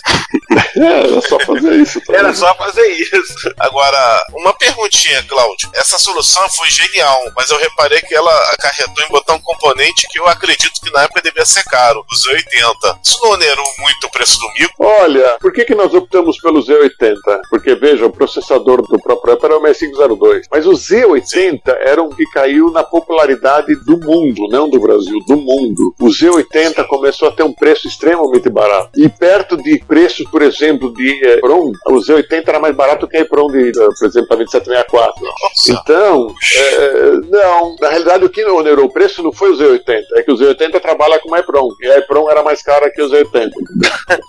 <laughs>
é, era só fazer isso.
Tá era só fazer isso.
Agora, uma perguntinha, Cláudio. Essa solução foi genial, mas eu reparei que ela acarretou em botar um componente que eu acredito que na época devia ser caro, o Z80. Isso não onerou muito o preço do micro?
Olha, por que, que nós optamos pelo Z80? Porque, veja, o processador do próprio Apple era o 6502. Mas o Z80 Sim. era um que caiu na popularidade do mundo, não do Brasil, do mundo. O Z80 começou a ter um preço extremamente barato. E perto de preços, por exemplo, de EPROM, o Z80 era mais barato que a EPROM, de, eh, por exemplo, a 2764. Nossa. Então, é, não, na realidade o que onerou o preço não foi o Z80, é que o Z80 trabalha com a EPROM, e a EPROM era mais cara que o Z80.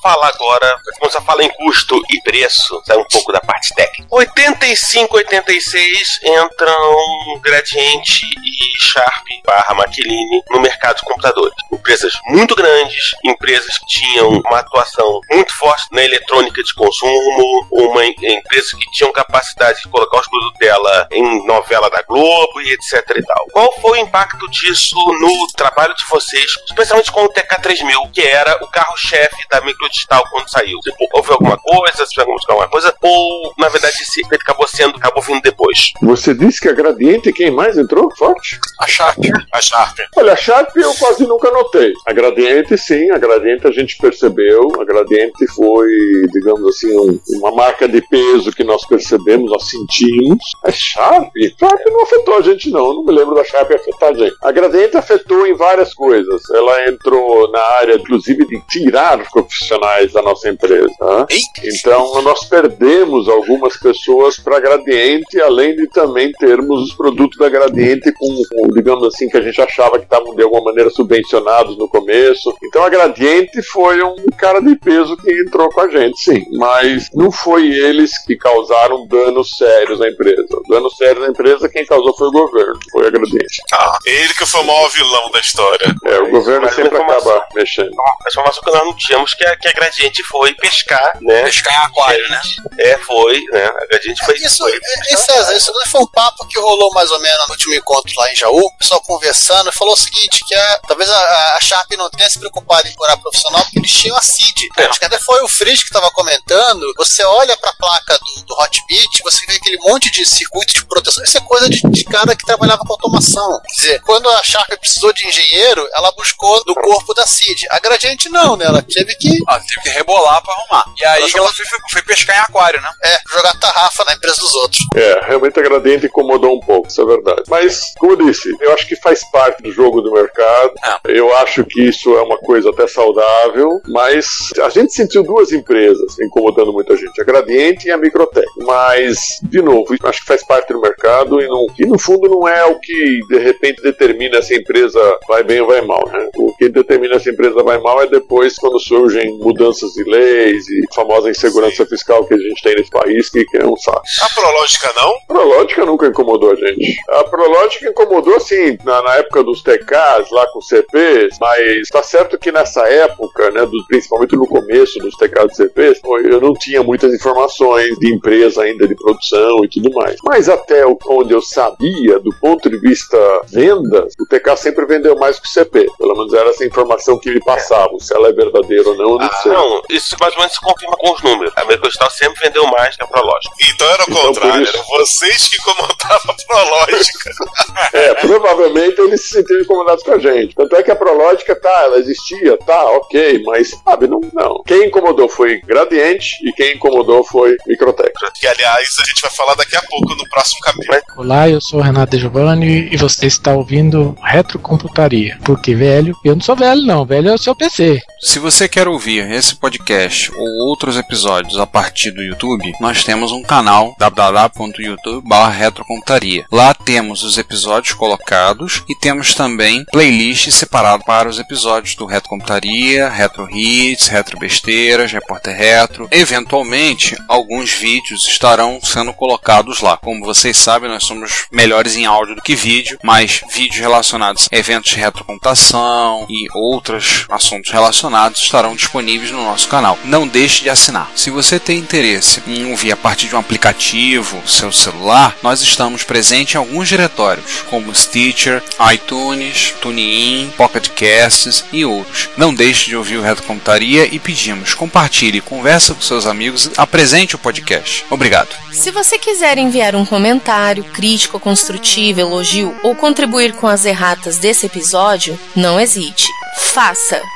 Fala agora, quando você fala em custo e preço, sai um pouco da parte técnica. 85, 86 entram Gradiente e Sharp barra Maquiline no mercado de computadores. Empresas muito grandes, empresas que tinham uma atuação muito forte na eletrônica de consumo, uma empresa que tinham capacidade de colocar os produtos dela em novela da Globo e etc e tal. Qual foi o impacto disso no trabalho de vocês, especialmente com o TK3000, que era o carro-chefe da microdigital quando saiu? Tipo, houve alguma coisa, se alguma coisa, ou na verdade esse acabou sendo, acabou vindo depois?
Você disse que a Gradiente quem mais entrou forte?
A Sharp.
A Sharp.
Olha, a Sharp eu quase nunca notei. A Gradiente, sim, a Gradiente a gente percebeu. A Gradiente foi, digamos assim, um, uma marca de peso que nós percebemos, nós sentimos. A Sharp, Sharp não afetou a gente, não. Eu não me lembro da Sharp afetar a gente. A Gradiente afetou em várias coisas. Ela entrou na área, inclusive, de tirar profissionais da nossa empresa. né? Então, nós perdemos algumas pessoas para a Gradiente, além de também termos os produtos da Gradiente com, com, digamos assim, que a gente achava que estavam de alguma maneira subvencionados no começo. Então, a Gradiente foi um cara de peso que entrou com a gente, sim. Mas não foi eles que causaram danos sérios na empresa. Danos sérios na empresa, quem causou foi o governo, foi a Gradiente.
Ah, ele que foi o maior vilão da história.
É, o governo
Mas
sempre acaba mexendo.
A informação que nós não tínhamos que a, que a Gradiente foi pescar, né?
Pescar em aquário, né?
É, foi, né? A Gradiente foi.
Isso,
foi
e, e César, isso não foi um papo que rolou mais ou menos no último encontro lá em Jaú, o pessoal conversando, falou o seguinte, que a, talvez a, a Sharp não tenha se preocupado em curar profissional, porque eles tinham a CID. Acho que até foi o Frizz que estava comentando, você olha pra placa do, do Hotbit, você vê aquele monte de circuito de proteção, isso é coisa de, de cara que trabalhava com automação. Quer dizer, quando a Sharp precisou de engenheiro, ela buscou do corpo da CID. A Gradiente não, né? Ela teve que
Ah, teve que rebolar pra arrumar. E aí ela foi, foi- foi pescar em aquário, né?
é, jogar tarrafa na empresa dos outros.
É, realmente a Gradiente incomodou um pouco, isso é verdade. Mas, como eu disse, eu acho que faz parte do jogo do mercado. Eu acho que isso é uma coisa até saudável, mas a gente sentiu duas empresas incomodando muita gente, a Gradiente e a Microtech. Mas, de novo, acho que faz parte do mercado e, não, e no fundo não é o que de repente determina se a empresa vai bem ou vai mal, né? O que determina se a empresa vai mal é depois quando surgem mudanças de leis e a famosa insegurança fiscal que a gente tem nesse país, que, que é um saco.
A Prológica não?
A Prológica nunca incomodou a gente. A Prológica incomodou, assim, na, na época dos TKs, lá com CPs, mas tá certo que nessa época, né, do- principalmente no começo dos TKs e CPs, eu não tinha muitas informações de empresa ainda, de produção e tudo mais. Mas até o- onde eu sabia, do ponto de vista vendas, o TK sempre vendeu mais que o CP. Pelo menos era essa informação que me passavam. Se ela é verdadeira ou não, eu não
Ah,
sei.
não, isso mais ou menos se confirma com os números. A Mercostal sempre vendeu mais que a Prológica.
Então era o
Então,
contrário,
por isso-
eram vocês que incomodavam a Prológica. <laughs>
É, provavelmente eles se sentiram incomodados com a gente. Tanto é que a Prológica, tá, ela existia, tá, ok, mas, sabe, não, não. Quem incomodou foi Gradiente e quem incomodou foi Microtech.
que, aliás, a gente vai falar daqui a pouco no próximo capítulo.
Olá, eu sou o Renato Giovanni e você está ouvindo Retrocomputaria. Porque velho, eu não sou velho não, velho é o seu PC.
Se você quer ouvir esse podcast ou outros episódios a partir do YouTube, nós temos um canal www.youtube.com/retrocomputaria. Lá temos os episódios colocados e temos também playlist separado para os episódios do Retro Computaria, Retro Hits, Retro Besteiras, Repórter Retro. Eventualmente, alguns vídeos estarão sendo colocados lá. Como vocês sabem, nós somos melhores em áudio do que vídeo, mas vídeos relacionados a eventos de retrocomputação e outros assuntos relacionados estarão disponíveis no nosso canal. Não deixe de assinar. Se você tem interesse em ouvir a partir de um aplicativo, seu celular, nós estamos presentes em alguns diretórios, como Stitcher, iTunes, TuneIn, Pocket Casts e outros. Não deixe de ouvir o Retrocomputaria e pedimos compartilhe, conversa com seus amigos, apresente o podcast. Obrigado.
Se você quiser enviar um comentário, crítico, construtivo, elogio ou contribuir com as erratas desse episódio, não hesite. Faça!